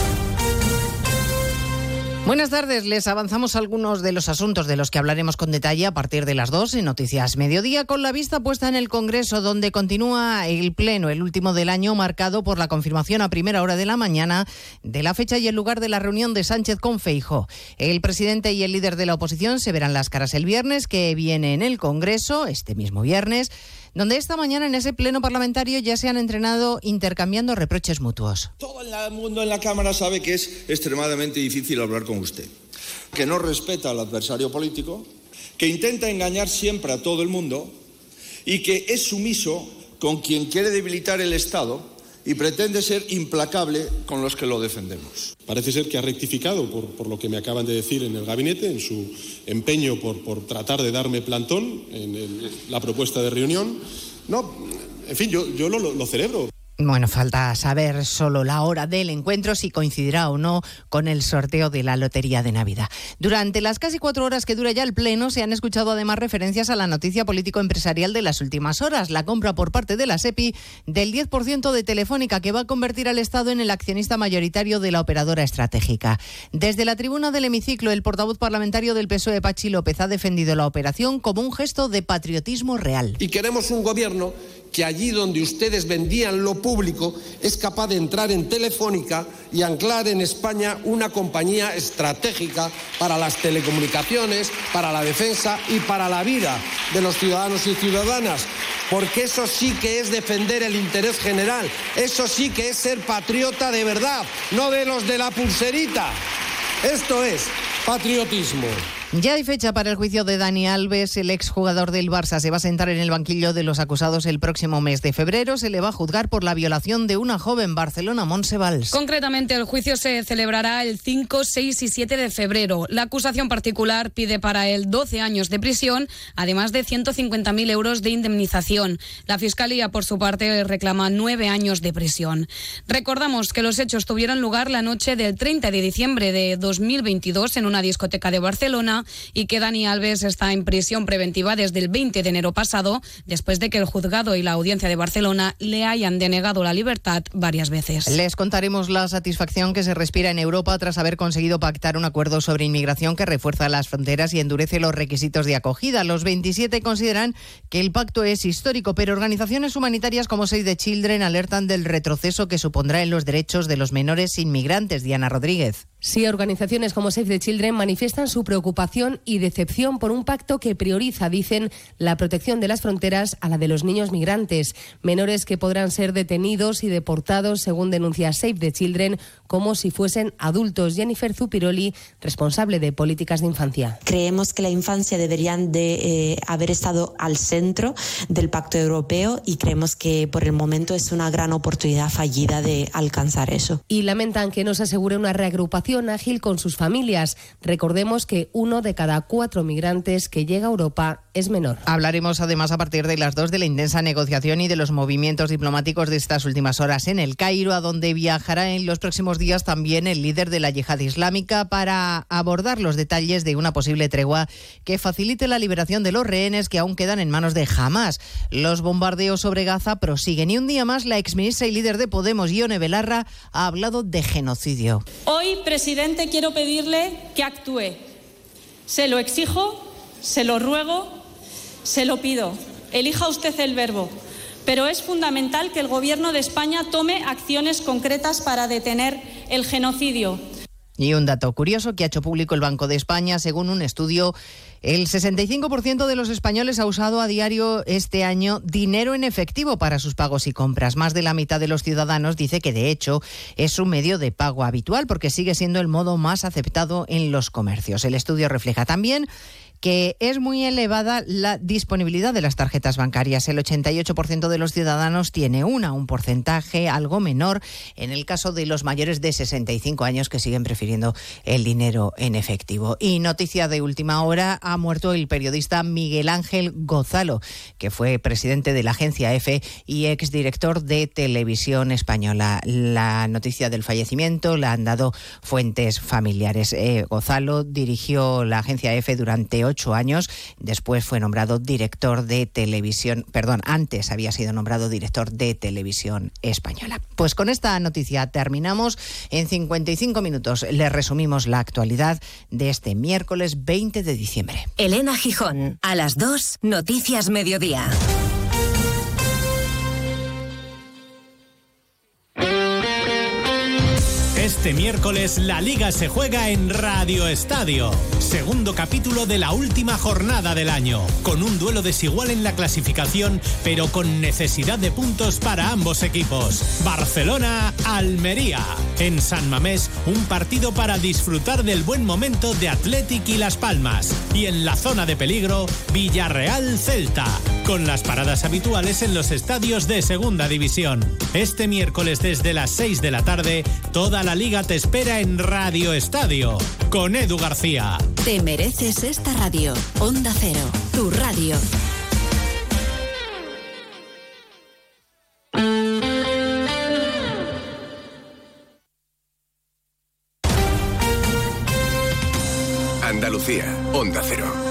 Buenas tardes, les avanzamos algunos de los asuntos de los que hablaremos con detalle a partir de las dos en Noticias Mediodía, con la vista puesta en el Congreso, donde continúa el Pleno, el último del año, marcado por la confirmación a primera hora de la mañana de la fecha y el lugar de la reunión de Sánchez con Feijo. El presidente y el líder de la oposición se verán las caras el viernes, que viene en el Congreso, este mismo viernes donde esta mañana en ese pleno parlamentario ya se han entrenado intercambiando reproches mutuos. Todo el mundo en la Cámara sabe que es extremadamente difícil hablar con usted, que no respeta al adversario político, que intenta engañar siempre a todo el mundo y que es sumiso con quien quiere debilitar el Estado y pretende ser implacable con los que lo defendemos. Parece ser que ha rectificado por, por lo que me acaban de decir en el gabinete, en su empeño por, por tratar de darme plantón en la propuesta de reunión. No, en fin, yo, yo lo, lo celebro. Bueno, falta saber solo la hora del encuentro, si coincidirá o no con el sorteo de la Lotería de Navidad. Durante las casi cuatro horas que dura ya el Pleno, se han escuchado además referencias a la noticia político-empresarial de las últimas horas, la compra por parte de la SEPI del 10% de Telefónica, que va a convertir al Estado en el accionista mayoritario de la operadora estratégica. Desde la tribuna del hemiciclo, el portavoz parlamentario del PSOE, Pachi López, ha defendido la operación como un gesto de patriotismo real. Y queremos un gobierno que allí donde ustedes vendían lo público es capaz de entrar en Telefónica y anclar en España una compañía estratégica para las telecomunicaciones, para la defensa y para la vida de los ciudadanos y ciudadanas. Porque eso sí que es defender el interés general, eso sí que es ser patriota de verdad, no de los de la pulserita. Esto es patriotismo. Ya hay fecha para el juicio de Dani Alves, el exjugador del Barça. Se va a sentar en el banquillo de los acusados el próximo mes de febrero. Se le va a juzgar por la violación de una joven Barcelona, Monsevals. Concretamente, el juicio se celebrará el 5, 6 y 7 de febrero. La acusación particular pide para él 12 años de prisión, además de 150.000 euros de indemnización. La Fiscalía, por su parte, reclama 9 años de prisión. Recordamos que los hechos tuvieron lugar la noche del 30 de diciembre de 2022 en una discoteca de Barcelona y que Dani Alves está en prisión preventiva desde el 20 de enero pasado, después de que el juzgado y la audiencia de Barcelona le hayan denegado la libertad varias veces. Les contaremos la satisfacción que se respira en Europa tras haber conseguido pactar un acuerdo sobre inmigración que refuerza las fronteras y endurece los requisitos de acogida. Los 27 consideran que el pacto es histórico, pero organizaciones humanitarias como Save the Children alertan del retroceso que supondrá en los derechos de los menores inmigrantes. Diana Rodríguez. Sí, organizaciones como Save the Children manifiestan su preocupación y decepción por un pacto que prioriza, dicen, la protección de las fronteras a la de los niños migrantes, menores que podrán ser detenidos y deportados, según denuncia Save the Children, como si fuesen adultos. Jennifer Zupiroli, responsable de políticas de infancia. Creemos que la infancia deberían de eh, haber estado al centro del pacto europeo y creemos que por el momento es una gran oportunidad fallida de alcanzar eso. Y lamentan que no se asegure una reagrupación ágil con sus familias. Recordemos que uno de cada cuatro migrantes que llega a Europa es menor. Hablaremos además a partir de las dos de la intensa negociación y de los movimientos diplomáticos de estas últimas horas en el Cairo, a donde viajará en los próximos días también el líder de la yihad islámica para abordar los detalles de una posible tregua que facilite la liberación de los rehenes que aún quedan en manos de Hamas. Los bombardeos sobre Gaza prosiguen y un día más la exministra y líder de Podemos, Ione Belarra, ha hablado de genocidio. Hoy, presidente, quiero pedirle que actúe. Se lo exijo, se lo ruego, se lo pido. Elija usted el verbo. Pero es fundamental que el Gobierno de España tome acciones concretas para detener el genocidio. Y un dato curioso que ha hecho público el Banco de España, según un estudio, el 65% de los españoles ha usado a diario este año dinero en efectivo para sus pagos y compras. Más de la mitad de los ciudadanos dice que de hecho es un medio de pago habitual porque sigue siendo el modo más aceptado en los comercios. El estudio refleja también que es muy elevada la disponibilidad de las tarjetas bancarias. El 88% de los ciudadanos tiene una, un porcentaje algo menor en el caso de los mayores de 65 años que siguen prefiriendo el dinero en efectivo. Y noticia de última hora, ha muerto el periodista Miguel Ángel Gozalo, que fue presidente de la agencia EFE y exdirector de Televisión Española. La noticia del fallecimiento la han dado fuentes familiares. Eh, Gozalo dirigió la agencia EFE durante ocho años, después fue nombrado director de televisión, perdón, antes había sido nombrado director de Televisión Española. Pues con esta noticia terminamos. En 55 minutos le resumimos la actualidad de este miércoles 20 de diciembre. Elena Gijón, a las 2, Noticias Mediodía. Este miércoles la liga se juega en Radio Estadio. Segundo capítulo de la última jornada del año. Con un duelo desigual en la clasificación, pero con necesidad de puntos para ambos equipos. Barcelona-Almería. En San Mamés, un partido para disfrutar del buen momento de Athletic y Las Palmas. Y en la zona de peligro, Villarreal-Celta. Con las paradas habituales en los estadios de Segunda División. Este miércoles desde las 6 de la tarde, toda la liga te espera en Radio Estadio con Edu García. Te mereces esta radio. Onda Cero, tu radio. Andalucía, Onda Cero.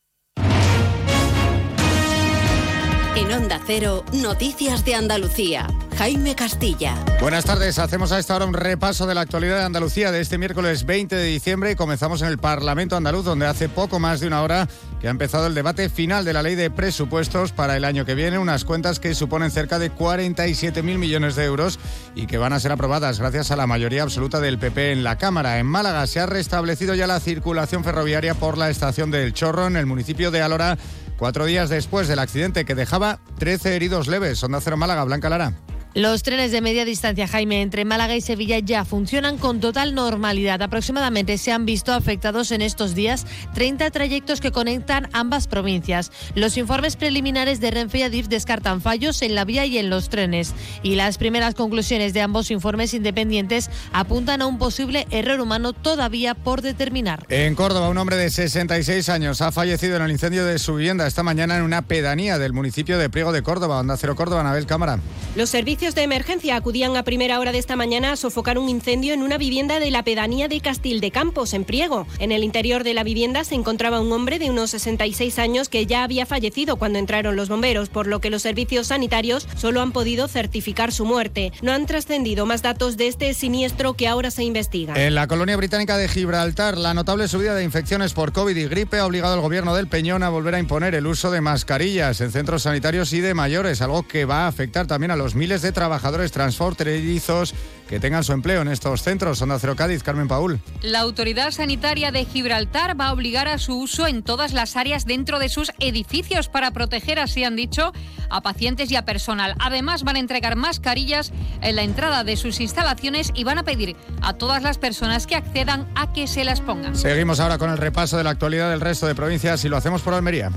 En Onda Cero, Noticias de Andalucía. Jaime Castilla. Buenas tardes, hacemos a esta hora un repaso de la actualidad de Andalucía de este miércoles 20 de diciembre y comenzamos en el Parlamento andaluz donde hace poco más de una hora que ha empezado el debate final de la ley de presupuestos para el año que viene, unas cuentas que suponen cerca de 47.000 millones de euros y que van a ser aprobadas gracias a la mayoría absoluta del PP en la Cámara. En Málaga se ha restablecido ya la circulación ferroviaria por la estación del Chorro en el municipio de Alora cuatro días después del accidente que dejaba 13 heridos leves. Onda Cero Málaga, Blanca Lara. Los trenes de media distancia, Jaime, entre Málaga y Sevilla ya funcionan con total normalidad. Aproximadamente se han visto afectados en estos días 30 trayectos que conectan ambas provincias. Los informes preliminares de Renfe y Adif descartan fallos en la vía y en los trenes. Y las primeras conclusiones de ambos informes independientes apuntan a un posible error humano todavía por determinar. En Córdoba, un hombre de 66 años ha fallecido en el incendio de su vivienda esta mañana en una pedanía del municipio de Priego de Córdoba. Onda Cero Córdoba, Anabel Cámara. Los servicios de emergencia acudían a primera hora de esta mañana a sofocar un incendio en una vivienda de la pedanía de Castil de Campos, en Priego. En el interior de la vivienda se encontraba un hombre de unos 66 años que ya había fallecido cuando entraron los bomberos, por lo que los servicios sanitarios solo han podido certificar su muerte. No han trascendido más datos de este siniestro que ahora se investiga. En la colonia británica de Gibraltar, la notable subida de infecciones por COVID y gripe ha obligado al gobierno del Peñón a volver a imponer el uso de mascarillas en centros sanitarios y de mayores, algo que va a afectar también a los miles de trabajadores transfronterizos que tengan su empleo en estos centros. Onda Cero Cádiz, Carmen Paul. La Autoridad Sanitaria de Gibraltar va a obligar a su uso en todas las áreas dentro de sus edificios para proteger, así han dicho, a pacientes y a personal. Además, van a entregar mascarillas en la entrada de sus instalaciones y van a pedir a todas las personas que accedan a que se las pongan. Seguimos ahora con el repaso de la actualidad del resto de provincias y lo hacemos por Almería.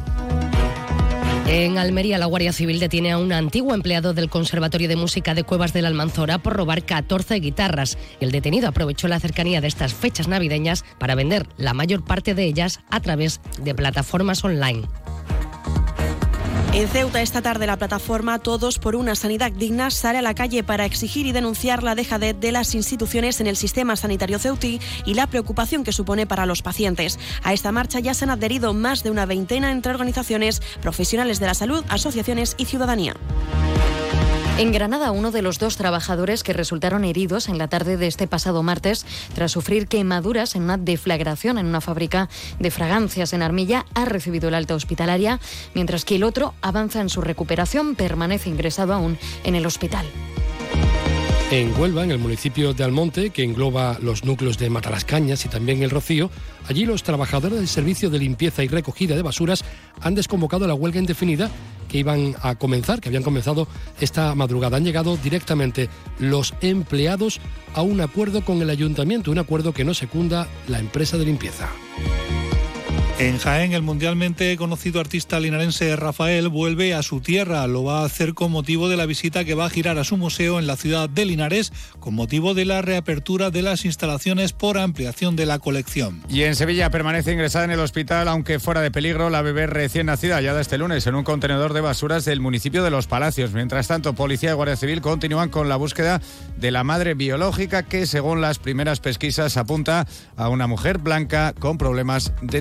En Almería, la Guardia Civil detiene a un antiguo empleado del Conservatorio de Música de Cuevas de la Almanzora por robar 14 guitarras. El detenido aprovechó la cercanía de estas fechas navideñas para vender la mayor parte de ellas a través de plataformas online. En Ceuta esta tarde la plataforma Todos por una sanidad digna sale a la calle para exigir y denunciar la dejadez de las instituciones en el sistema sanitario ceutí y la preocupación que supone para los pacientes. A esta marcha ya se han adherido más de una veintena entre organizaciones, profesionales de la salud, asociaciones y ciudadanía. En Granada, uno de los dos trabajadores que resultaron heridos en la tarde de este pasado martes tras sufrir quemaduras en una deflagración en una fábrica de fragancias en Armilla ha recibido el alta hospitalaria, mientras que el otro avanza en su recuperación, permanece ingresado aún en el hospital. En Huelva, en el municipio de Almonte, que engloba los núcleos de Matalascañas y también el Rocío, allí los trabajadores del servicio de limpieza y recogida de basuras han desconvocado la huelga indefinida que iban a comenzar, que habían comenzado esta madrugada. Han llegado directamente los empleados a un acuerdo con el ayuntamiento, un acuerdo que no secunda la empresa de limpieza. En Jaén, el mundialmente conocido artista linarense Rafael vuelve a su tierra. Lo va a hacer con motivo de la visita que va a girar a su museo en la ciudad de Linares, con motivo de la reapertura de las instalaciones por ampliación de la colección. Y en Sevilla permanece ingresada en el hospital, aunque fuera de peligro, la bebé recién nacida, hallada este lunes en un contenedor de basuras del municipio de Los Palacios. Mientras tanto, Policía y Guardia Civil continúan con la búsqueda de la madre biológica que, según las primeras pesquisas, apunta a una mujer blanca con problemas de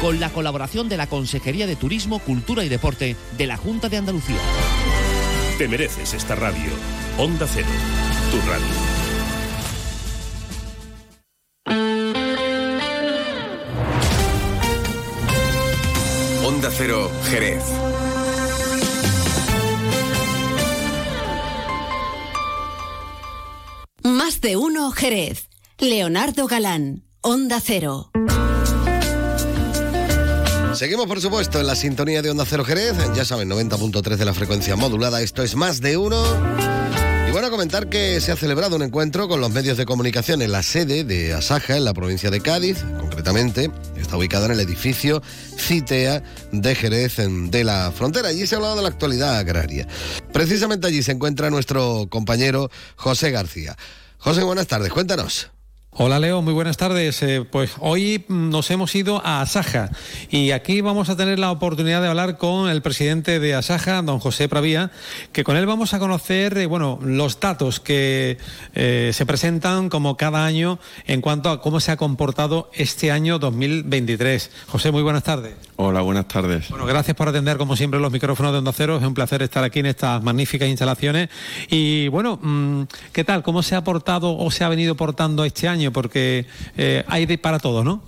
Con la colaboración de la Consejería de Turismo, Cultura y Deporte de la Junta de Andalucía. Te mereces esta radio. Onda Cero, tu radio. Onda Cero, Jerez. Más de uno Jerez. Leonardo Galán, Onda Cero. Seguimos, por supuesto, en la sintonía de Onda Cero Jerez. Ya saben, 90.3 de la frecuencia modulada. Esto es más de uno. Y bueno, comentar que se ha celebrado un encuentro con los medios de comunicación en la sede de Asaja, en la provincia de Cádiz, concretamente. Está ubicada en el edificio Citea de Jerez de la Frontera. Allí se ha hablado de la actualidad agraria. Precisamente allí se encuentra nuestro compañero José García. José, buenas tardes. Cuéntanos. Hola Leo, muy buenas tardes. Eh, pues hoy nos hemos ido a Asaja y aquí vamos a tener la oportunidad de hablar con el presidente de Asaja, don José Pravía, que con él vamos a conocer eh, bueno, los datos que eh, se presentan como cada año en cuanto a cómo se ha comportado este año 2023. José, muy buenas tardes. Hola, buenas tardes. Bueno, gracias por atender como siempre los micrófonos de Onda Cero. Es un placer estar aquí en estas magníficas instalaciones. Y bueno, mm, ¿qué tal? ¿Cómo se ha portado o se ha venido portando este año? Porque eh, hay de para todo, ¿no?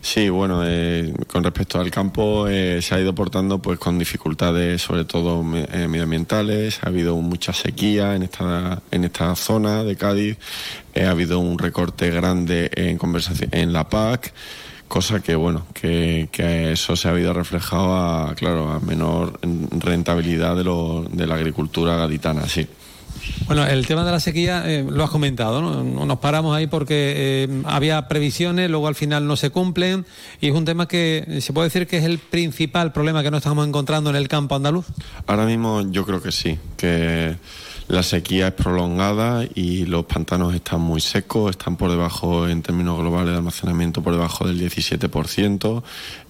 Sí, bueno, eh, con respecto al campo eh, se ha ido portando pues con dificultades sobre todo eh, medioambientales, ha habido mucha sequía en esta, en esta zona de Cádiz, ha habido un recorte grande en, conversación, en la PAC, cosa que bueno, que, que eso se ha habido reflejado a, claro, a menor rentabilidad de, lo, de la agricultura gaditana, sí. Bueno, el tema de la sequía eh, lo has comentado, ¿no? Nos paramos ahí porque eh, había previsiones, luego al final no se cumplen y es un tema que eh, se puede decir que es el principal problema que nos estamos encontrando en el campo andaluz. Ahora mismo yo creo que sí, que la sequía es prolongada y los pantanos están muy secos, están por debajo en términos globales de almacenamiento por debajo del 17%,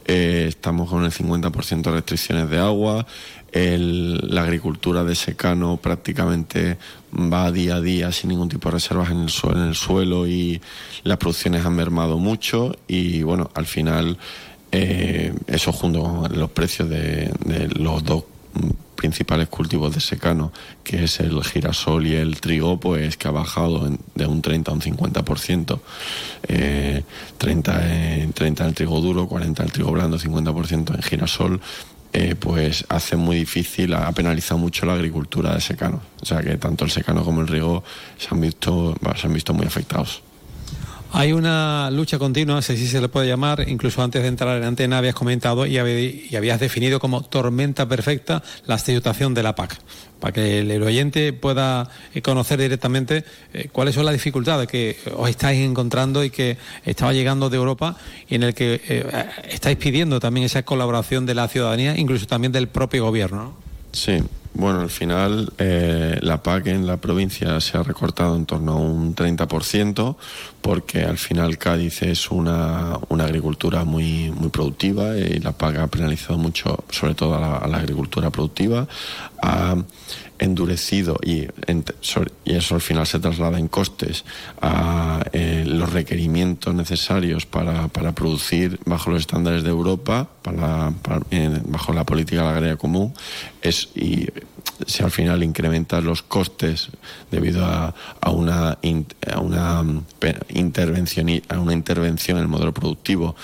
eh, estamos con el 50% de restricciones de agua, el- la agricultura de secano prácticamente va día a día sin ningún tipo de reservas en el, sue- en el suelo y las producciones han mermado mucho. Y bueno, al final eh, eso junto con los precios de, de los dos principales cultivos de secano, que es el girasol y el trigo, pues que ha bajado en- de un 30 a un 50%. Eh, 30, en, 30 en el trigo duro, 40 en el trigo blando, 50% en girasol. eh, pues hace muy difícil, ha penalizado mucho la agricultura de secano. O sea que tanto el secano como el riego se han visto, se han visto muy afectados. Hay una lucha continua, si así se le puede llamar, incluso antes de entrar en antena habías comentado y habí- y habías definido como tormenta perfecta la situación de la PAC, para que el oyente pueda eh, conocer directamente eh, cuáles son las dificultades que os estáis encontrando y que estaba llegando de Europa y en el que eh, estáis pidiendo también esa colaboración de la ciudadanía, incluso también del propio gobierno. ¿no? Sí, bueno, al final eh, la PAC en la provincia se ha recortado en torno a un 30% porque al final Cádiz es una, una agricultura muy, muy productiva y la PAC ha penalizado mucho, sobre todo a la, agricultura productiva, ha endurecido y, eso al final se traslada en costes a eh, los requerimientos necesarios para, para producir bajo los estándares de Europa, para, para- en- bajo la política agraria común, es, y si al final incrementan los costes debido a, a una, a una mm, intervención a una intervención en el modelo productivo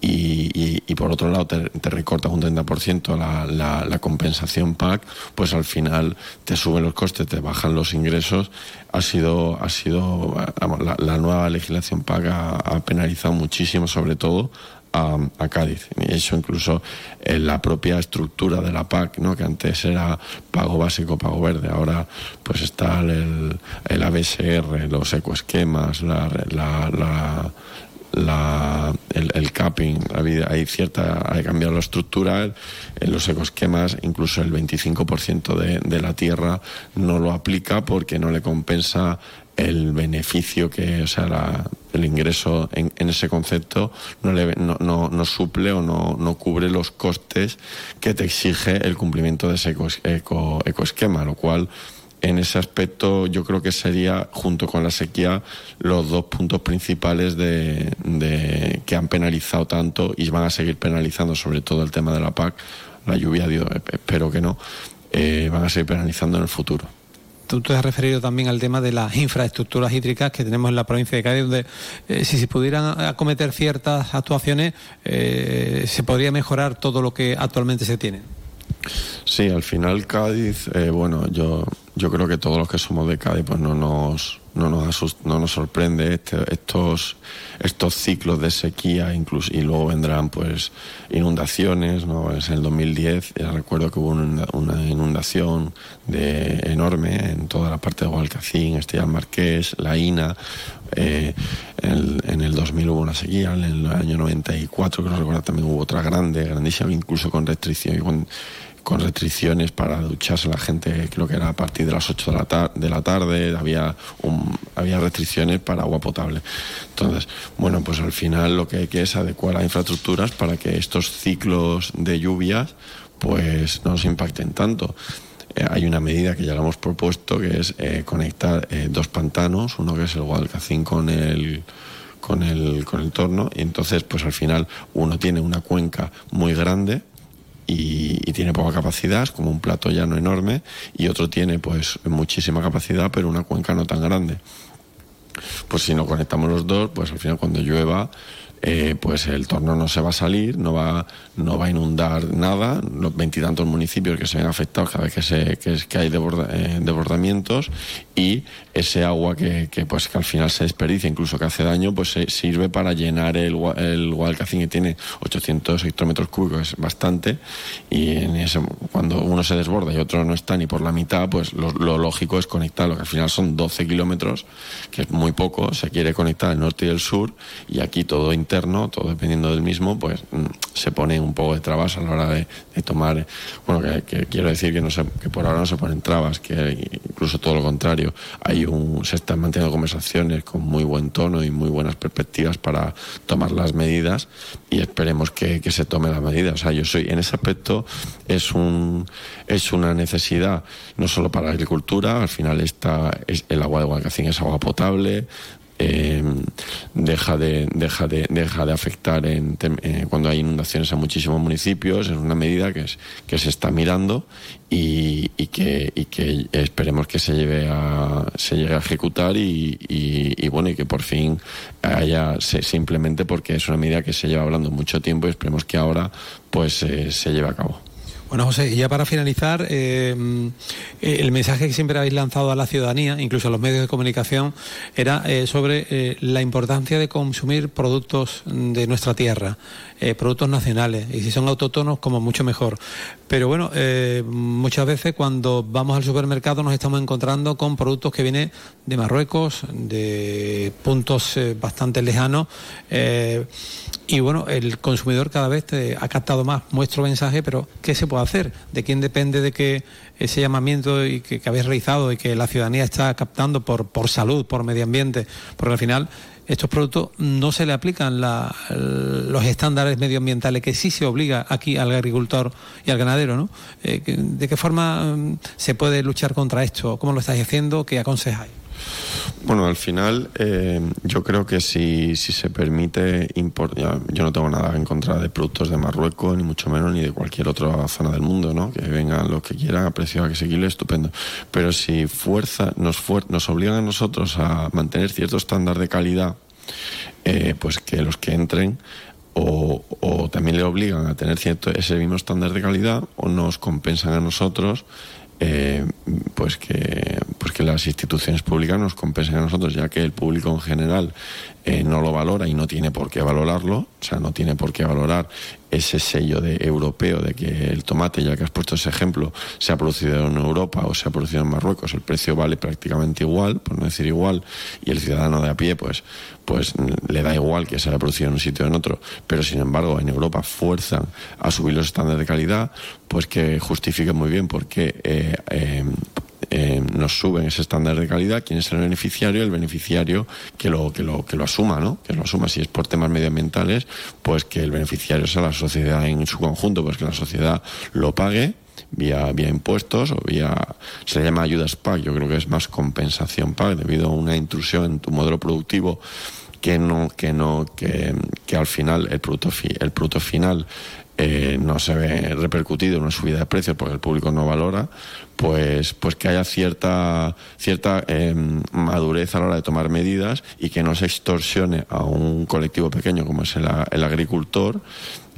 y, y- y por otro lado te, te recortas un 30% la, la, la compensación PAC, pues al final te suben los costes, te bajan los ingresos. Ha sido, ha sido la, nueva legislación PAC ha, penalizado muchísimo, sobre todo a, a Cádiz. Y eso incluso en la propia estructura de la PAC, ¿no? que antes era pago básico, pago verde, ahora pues está el, el ABSR, los ecoesquemas, la, la, el, el capping, hay cierta, hay cambiado la estructura, en los ecosquemas incluso el 25% de, de la tierra no lo aplica porque no le compensa el beneficio que, o sea, la- el ingreso en, ese concepto. No, le, no, no, suple o no, no cubre los costes que te exige el cumplimiento de ese eco, eco- ecoesquema, lo cual en ese aspecto yo creo que sería, junto con la sequía, los dos puntos principales de, de- que han penalizado tanto y van a seguir penalizando, sobre todo el tema de la PAC. La lluvia, Dios, espero que no, eh, van a seguir penalizando en el futuro. Tú te has referido también al tema de las infraestructuras hídricas que tenemos en la provincia de Cádiz, donde eh, si se pudieran acometer ciertas actuaciones, eh, se podría mejorar todo lo que actualmente se tiene. Sí, al final Cádiz, eh, bueno, yo, yo creo que todos los que somos de Cádiz pues no nos, no nos, asus- no nos sorprende este- estos, estos ciclos de sequía incluso, y luego vendrán pues inundaciones, ¿no? Es en el 2010, ya recuerdo que hubo una, inundación de, enorme en toda la parte de Gualcacín, Estella Marqués, La Ina, eh, en, el, en el 2000 hubo una sequía, en el año 94, que no recuerdo, también hubo otra grande, grandísima, incluso con restricción, con restricciones para ducharse la gente, creo que era a partir de las 8 de la, tar- de la tarde, había, un- había restricciones para agua potable. Entonces, bueno, pues al final lo que hay que es adecuar las infraestructuras para que estos ciclos de lluvias pues no nos impacten tanto. Eh, hay una medida que ya la hemos propuesto que es eh, conectar eh, dos pantanos, uno que es el Guadalcacín con el con el con el torno y entonces pues al final uno tiene una cuenca muy grande y, y tiene poca capacidad, es como un plato llano enorme, y otro tiene pues muchísima capacidad, pero una cuenca no tan grande. Pues si no conectamos los dos, pues al final cuando llueva, eh, pues el torno no se va a salir, no va, no va a inundar nada, los veintitantos municipios que se ven afectados cada vez que, se, que, que hay eh, desbordamientos y ese agua que, que, pues que al final se desperdicia, incluso que hace daño, pues se- sirve para llenar el, el que tiene 800 hectómetros cúbicos, es bastante, y en ese, cuando uno se desborda y otro no está ni por la mitad, pues lo, lo lógico es conectarlo, que al final son 12 kilómetros, que es muy poco, se quiere conectar el norte y el sur, y aquí todo interno, todo dependiendo del mismo, pues mm, se pone un poco de trabas a la hora de, de tomar, bueno, que, que quiero decir que, no se, que por ahora no se ponen trabas, que incluso todo lo contrario, hay un, se están manteniendo conversaciones con muy buen tono y muy buenas perspectivas para tomar las medidas y esperemos que, se tome las medidas. O sea, yo soy, en ese aspecto es un es una necesidad no solo para la agricultura, al final está, es, el agua de Guadalcacín es agua potable, eh, deja de deja de deja de afectar en eh, cuando hay inundaciones a muchísimos municipios es una medida que es que se está mirando y, y que y que esperemos que se lleve a se llegue a ejecutar y, bueno y que por fin haya se, se implemente porque es una medida que se lleva hablando mucho tiempo y esperemos que ahora pues eh, se lleve a cabo Bueno, José, ya para finalizar, eh, eh, el mensaje que siempre habéis lanzado a la ciudadanía, incluso a los medios de comunicación, era eh, sobre la importancia de consumir productos de nuestra tierra, productos nacionales, y si son autóctonos, como mucho mejor. Pero bueno, muchas veces cuando vamos al supermercado nos estamos encontrando con productos que vienen de Marruecos, de puntos bastante lejanos. Y bueno, el consumidor cada vez ha captado más nuestro mensaje, pero ¿qué se puede hacer? ¿De quién depende de que ese llamamiento que, habéis realizado y que la ciudadanía está captando por, por salud, por medio ambiente? Porque al final estos productos no se le aplican los estándares medioambientales que sí se obliga aquí al agricultor y al ganadero, ¿no? Eh, ¿De qué forma mm, se puede luchar contra esto? ¿Cómo lo estáis haciendo? ¿Qué aconsejáis? Bueno, al final eh, yo creo que si, si se permite import- ya, yo no tengo nada en contra de productos de Marruecos, ni mucho menos, ni de cualquier otra zona del mundo, ¿no? Que vengan los que quieran a precio asequible, estupendo. Pero si fuerza, nos, fuer- nos obligan a nosotros a mantener cierto estándar de calidad, eh, pues que los que entren o, o también le obligan a tener cierto ese mismo estándar de calidad o nos compensan a nosotros eh, pues que pues que las instituciones públicas nos compensen a nosotros ya que el público en general eh, no lo valora y no tiene por qué valorarlo o sea no tiene por qué valorar ese sello de europeo de que el tomate ya que has puesto ese ejemplo se ha producido en Europa o se ha producido en Marruecos el precio vale prácticamente igual por no decir igual y el ciudadano de a pie pues pues le da igual que se haya producido en un sitio o en otro. Pero sin embargo en Europa fuerzan a subir los estándares de calidad pues que justifique muy bien por qué eh, eh, eh, nos suben ese estándar de calidad, quién es el beneficiario, el beneficiario que lo, que lo, que lo asuma, ¿no? Que lo asuma. Si es por temas medioambientales, pues que el beneficiario sea la sociedad en su conjunto, pues que la sociedad lo pague vía, vía impuestos o vía, se le llama ayudas PAC, yo creo que es más compensación PAC, debido a una intrusión en tu modelo productivo que no, que no, que, que al final el producto, fi- el producto final eh, no se ve repercutido en una subida de precios porque el público no valora, pues, pues que haya cierta, cierta eh, madurez a la hora de tomar medidas y que no se extorsione a un colectivo pequeño como es el agricultor,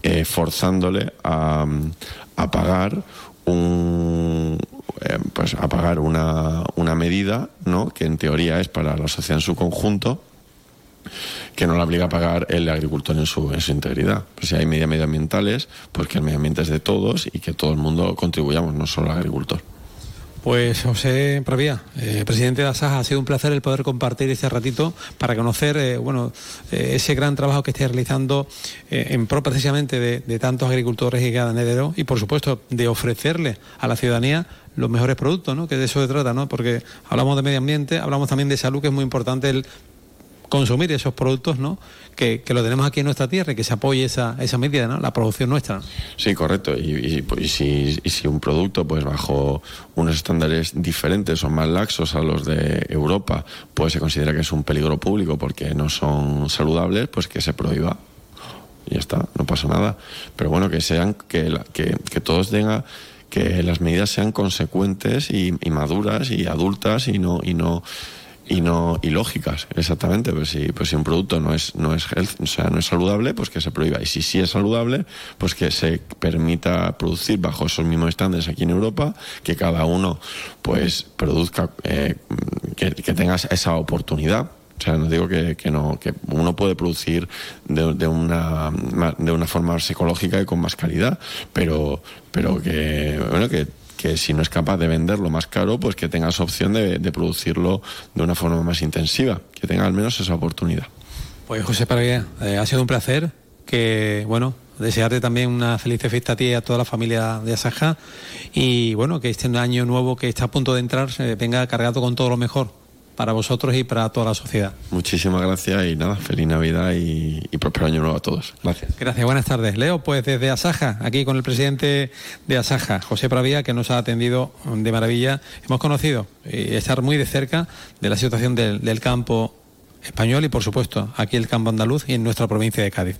eh, forzándole a, a pagar un eh, pues a pagar una, una medida ¿no? que en teoría es para la sociedad en su conjunto que no la obliga a pagar el agricultor en su, en su integridad. Pues si hay medidas medioambientales, pues que el medio ambiente es de todos y que todo el mundo contribuyamos, no solo el agricultor. Pues José Pravía, eh, presidente de Asaja, ha sido un placer el poder compartir este ratito para conocer eh, bueno, eh, ese gran trabajo que estáis realizando en pro precisamente de, de tantos agricultores y ganaderos y por supuesto de ofrecerle a la ciudadanía los mejores productos, ¿no? que de eso se trata, ¿no? porque hablamos de medio ambiente, hablamos también de salud, que es muy importante el consumir esos productos, ¿no? Que, que lo tenemos aquí en nuestra tierra y que se apoye esa, esa medida, ¿no? La producción nuestra. Sí, correcto. Y, y, pues, y si, y si un producto, pues bajo unos estándares diferentes o más laxos a los de Europa, pues se considera que es un peligro público porque no son saludables, pues que se prohíba. Y ya está, no pasa nada. Pero bueno, que sean, que, la- que, que todos tengan, que las medidas sean consecuentes y, y maduras y adultas y no, y no y no y lógicas exactamente pues si pues si un producto no es no es health- o sea no es saludable pues que se prohíba. Y si sí es saludable pues que se permita producir bajo esos mismos estándares aquí en Europa que cada uno pues produzca eh, que, que tenga esa oportunidad. O sea, no digo que, que no, que uno puede producir de, de una, de una forma más ecológica y con más calidad, pero, pero que, bueno, que, que si no es capaz de venderlo más caro, pues que tengas opción de, producirlo de una forma más intensiva, que tenga al menos esa oportunidad. Pues José Paraguía, eh, ha sido un placer que, bueno, desearte también una feliz fiesta a ti y a toda la familia de Asaja y, bueno, que este año nuevo que está a punto de entrar se venga cargado con todo lo mejor para vosotros y para toda la sociedad. Muchísimas gracias y nada, feliz Navidad y, y próspero año nuevo a todos. Gracias. Gracias, buenas tardes. Leo, pues desde Asaja, aquí con el presidente de Asaja, José Pravía, que nos ha atendido de maravilla. Hemos conocido y estar muy de cerca de la situación del, del campo español y, por supuesto, aquí el campo andaluz y en nuestra provincia de Cádiz.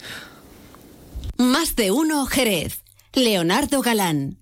Más de uno Jerez. Leonardo Galán,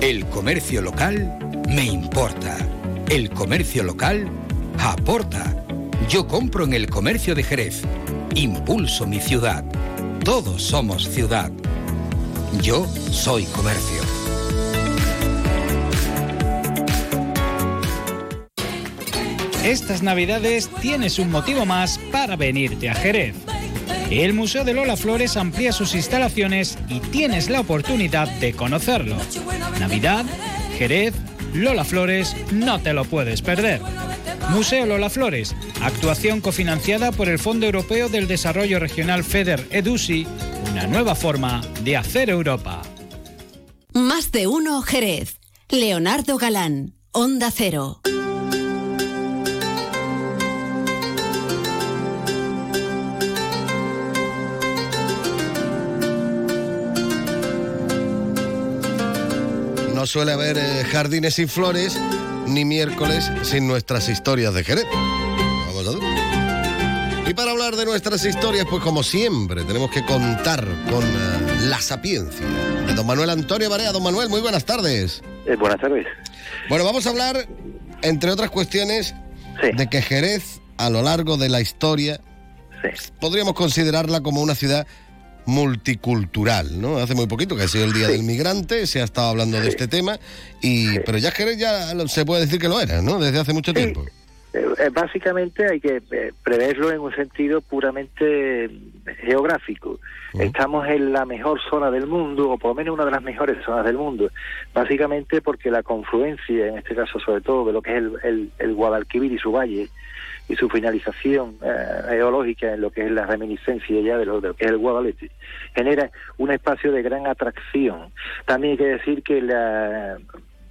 El comercio local me importa. El comercio local aporta. Yo compro en el comercio de Jerez. Impulso mi ciudad. Todos somos ciudad. Yo soy comercio. Estas navidades tienes un motivo más para venirte a Jerez. El Museo de Lola Flores amplía sus instalaciones y tienes la oportunidad de conocerlo. Navidad, Jerez, Lola Flores, no te lo puedes perder. Museo Lola Flores, actuación cofinanciada por el Fondo Europeo del Desarrollo Regional FEDER EDUSI, una nueva forma de hacer Europa. Más de uno Jerez. Leonardo Galán, Onda Cero. No suele haber eh, jardines sin flores, ni miércoles sin nuestras historias de Jerez. Vamos a ver. Y para hablar de nuestras historias, pues como siempre, tenemos que contar con eh, la sapiencia de don Manuel Antonio Barea. Don Manuel, muy buenas tardes. Eh, buenas tardes. Bueno, vamos a hablar, entre otras cuestiones, de que Jerez, a lo largo de la historia, podríamos considerarla como una ciudad multicultural, ¿no? Hace muy poquito que ha sido el Día del Migrante, se ha estado hablando de este tema, y pero ya ya lo- se puede decir que lo era, ¿no? Desde hace mucho tiempo. Eh, eh, básicamente hay que eh, preverlo en un sentido puramente geográfico. Estamos en la mejor zona del mundo, o por lo menos una de las mejores zonas del mundo, básicamente porque la confluencia, en este caso sobre todo, de lo que es el, el, el Guadalquivir y su valle, y su finalización eh, geológica en lo que es la reminiscencia ya de lo, de lo que es el Guadalete, genera un espacio de gran atracción. También hay que decir que la,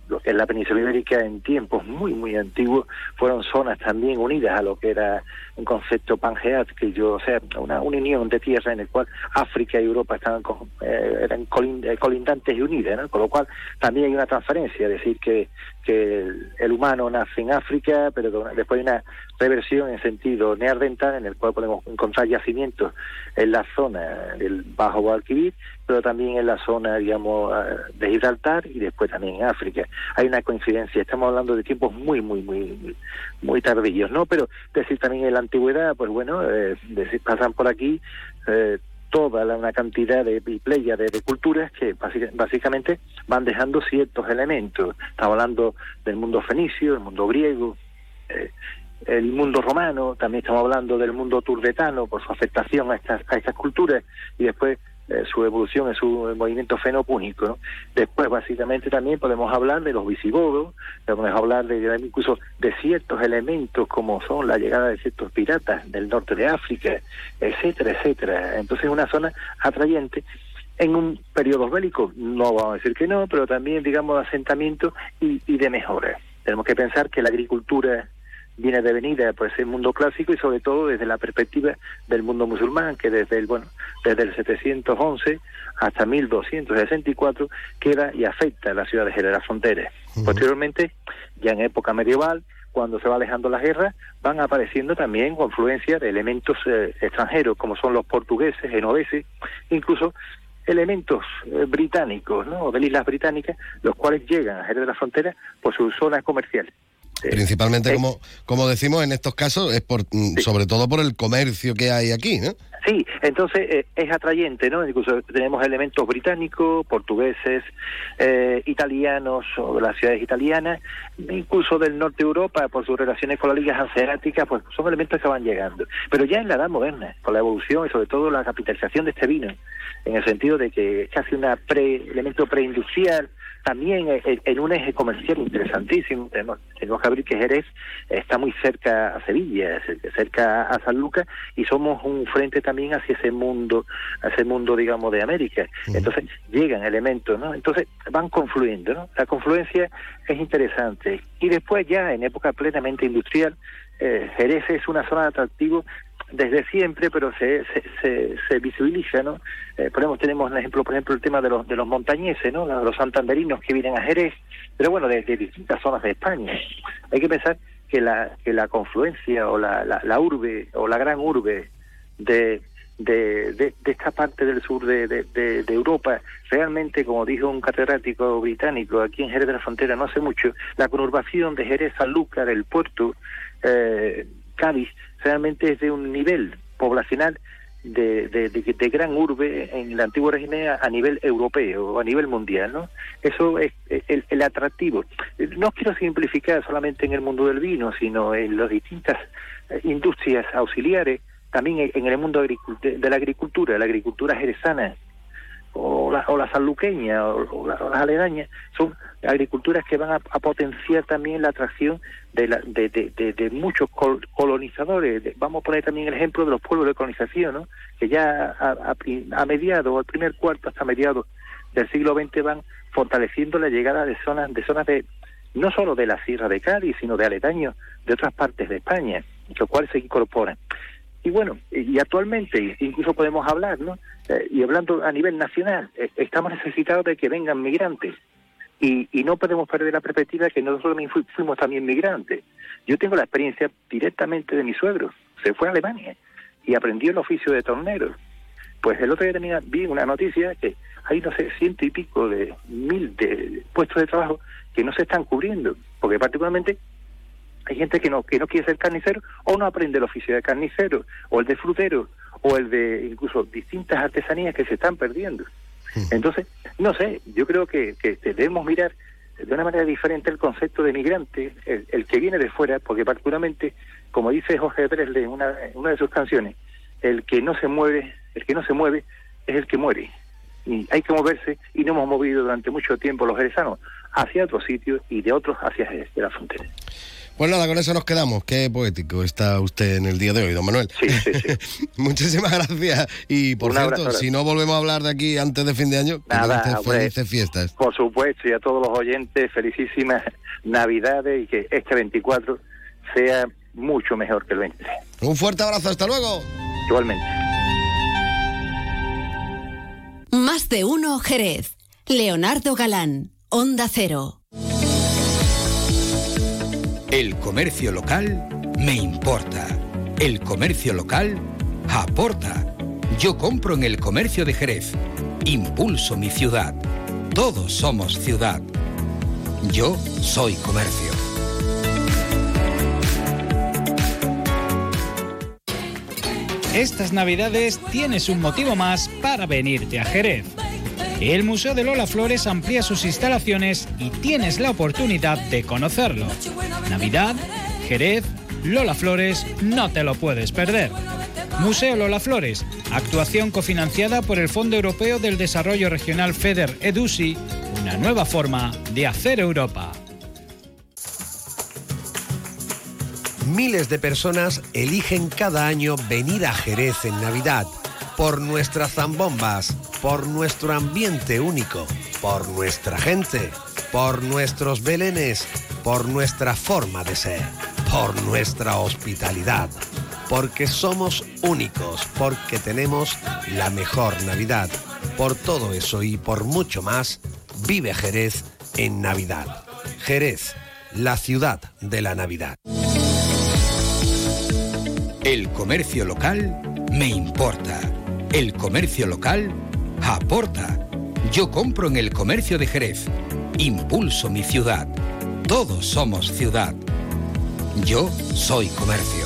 lo que es la península ibérica en tiempos muy, muy antiguos fueron zonas también unidas a lo que era un concepto pangeático, o sea, una, una unión de tierra en el cual África y Europa estaban con- eh, eran eh, colindantes y unidas, ¿no? con lo cual también hay una transferencia, es decir, que, que el, el humano nace en África, pero después hay una reversión en sentido neandertal, en el cual podemos encontrar yacimientos en la zona del Bajo Guadalquivir, pero también en la zona, digamos, eh, de Gibraltar y después también en África. Hay una coincidencia, estamos hablando de tiempos muy, muy, muy, muy tardíos, ¿no? Pero decir también en la antigüedad, pues bueno, eh, pasan por aquí eh, toda la- una cantidad de playa de, culturas que básica- básicamente van dejando ciertos elementos. Estamos hablando del mundo fenicio, del mundo griego, eh, el mundo romano, también estamos hablando del mundo turdetano por su afectación a estas, a estas culturas y después eh, su evolución en su movimiento fenopúnico. ¿no? Después, básicamente, también podemos hablar de los visigodos, podemos hablar de, incluso de ciertos elementos como son la llegada de ciertos piratas del norte de África, etcétera, etcétera. Entonces, es una zona atrayente en un periodo bélico, no vamos a decir que no, pero también, digamos, de asentamiento y, y de mejora. Tenemos que pensar que la agricultura viene devenida por ese mundo clásico y sobre todo desde la perspectiva del mundo musulmán, que desde el, bueno, desde el 711 hasta 1264 queda y afecta a la ciudad de Jerez, las fronteras. Posteriormente, ya en época medieval, cuando se va alejando la guerra, van apareciendo también confluencias de elementos eh, extranjeros, como son los portugueses, genoveses, incluso elementos eh, británicos, ¿no? O de islas británicas, los cuales llegan a Jerez de la Frontera por su zona Principalmente, como, como decimos en estos casos, es por, mm, sobre todo por el comercio que hay aquí, ¿no? Sí, entonces eh, es atrayente, ¿no? Incluso tenemos elementos británicos, portugueses, eh, italianos o de las ciudades italianas, incluso del norte de Europa por sus relaciones con las ligas hanseáticas, pues son elementos que van llegando. Pero ya en la edad moderna, con la evolución y sobre todo la capitalización de este vino, en el sentido de que es casi una pre, elemento preindustrial, también en, en un eje comercial interesantísimo. Tenemos, tenemos que abrir que Jerez está muy cerca a Sevilla, cer- cerca a San Lucas, y somos un frente también hacia ese mundo, a ese mundo, digamos, de América. Entonces llegan elementos, ¿no? Entonces van confluyendo, ¿no? La confluencia es interesante. Y después ya en época plenamente industrial, eh, Jerez es una zona de atractivo desde siempre, pero se, se, se, visibiliza, ¿no? Eh, ponemos, tenemos un ejemplo, por ejemplo, el tema de los, de los montañeses, ¿no? Los santanderinos que vienen a Jerez, pero bueno, de, distintas zonas de España. Hay que pensar que la, que la confluencia o la, la, urbe o la gran urbe de, de, de, esta parte del sur de, de, Europa, realmente, como dijo un catedrático británico aquí en Jerez de la Frontera no hace mucho, la conurbación de Jerez, Sanlúcar, el puerto, eh, Cádiz, realmente es de un nivel poblacional de, de, gran urbe en la antigua régimen a, nivel europeo o a nivel mundial, ¿no? Eso es el, atractivo. No quiero simplificar solamente en el mundo del vino, sino en las distintas eh, industrias auxiliares, también en el mundo de la agricultura, la agricultura jerezana, o la, o la sanluqueña o, las aledañas son agriculturas que van a, potenciar también la atracción de, la, de, de, muchos colonizadores. vamos a poner también el ejemplo de los pueblos de colonización, ¿no? que ya a, a, mediados, al primer cuarto hasta mediados del siglo XX van fortaleciendo la llegada de zonas de zonas de no solo de la Sierra de Cádiz, sino de aledaños de otras partes de España, los cuales se incorporan. Y bueno, y actualmente incluso podemos hablar, ¿no? Eh, y hablando a nivel nacional, eh, estamos necesitados de que vengan migrantes. Y, y no podemos perder la perspectiva que nosotros fuimos también migrantes. Yo tengo la experiencia directamente de mi suegro. Se fue a Alemania y aprendió el oficio de tornero. Pues el otro día tenía, vi una noticia que hay, no sé, ciento y pico de mil de puestos de trabajo que no se están cubriendo. Porque particularmente hay gente que no, que no quiere ser carnicero o no aprende el oficio de carnicero o el de frutero o el de incluso distintas artesanías que se están perdiendo. Entonces, no sé, yo creo que, debemos mirar de una manera diferente el concepto de migrante, el, que viene de fuera, porque particularmente, como dice Jorge Pérez en una, una de sus canciones, el que no se mueve, el que no se mueve es el que muere. Y hay que moverse y no hemos movido durante mucho tiempo los jerezanos hacia otros sitios y de otros hacia la frontera. Pues nada, con eso nos quedamos. Qué poético está usted en el día de hoy, don Manuel. Sí, sí, sí. Muchísimas gracias. Y por cierto, si no volvemos a hablar de aquí antes de fin de año, nada, felices fiestas. Por supuesto, y a todos los oyentes, felicísimas Navidades y que este 24 sea mucho mejor que el 23. Un fuerte abrazo, hasta luego. Igualmente. Más de uno, Jerez. Leonardo Galán, Onda Cero. El comercio local me importa. El comercio local aporta. Yo compro en el comercio de Jerez. Impulso mi ciudad. Todos somos ciudad. Yo soy comercio. Estas navidades tienes un motivo más para venirte a Jerez. El Museo de Lola Flores amplía sus instalaciones y tienes la oportunidad de conocerlo. Navidad, Jerez, Lola Flores, no te lo puedes perder. Museo Lola Flores, actuación cofinanciada por el Fondo Europeo del Desarrollo Regional FEDER EDUSI, una nueva forma de hacer Europa. Miles de personas eligen cada año venir a Jerez en Navidad por nuestras zambombas, por nuestro ambiente único, por nuestra gente, por nuestros belenes, por nuestra forma de ser, por nuestra hospitalidad, porque somos únicos, porque tenemos la mejor Navidad. Por todo eso y por mucho más, vive Jerez en Navidad. Jerez, la ciudad de la Navidad. El comercio local me importa. El comercio local aporta. Yo compro en el comercio de Jerez. Impulso mi ciudad. Todos somos ciudad. Yo soy comercio.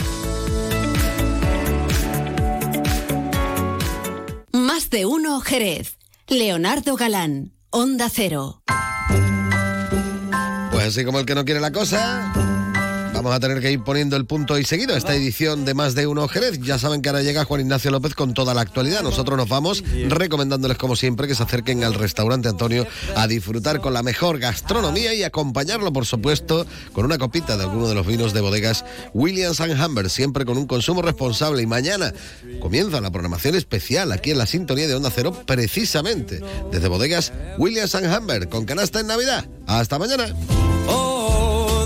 Más de uno Jerez. Leonardo Galán, Onda Cero. Pues así como el que no quiere la cosa. Vamos a tener que ir poniendo el punto y seguido a esta edición de Más de Uno Jerez. Ya saben que ahora llega Juan Ignacio López con toda la actualidad. Nosotros nos vamos recomendándoles, como siempre, que se acerquen al restaurante Antonio a disfrutar con la mejor gastronomía y acompañarlo, por supuesto, con una copita de alguno de los vinos de bodegas Williams and Humber, siempre con un consumo responsable. Y mañana comienza la programación especial aquí en la sintonía de Onda Cero, precisamente desde bodegas Williams and Humber, con canasta en Navidad. Hasta mañana.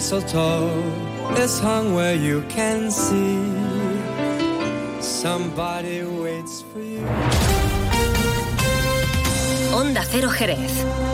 Mistletoe is hung where you can see. Somebody waits for you. Onda Cero Jerez.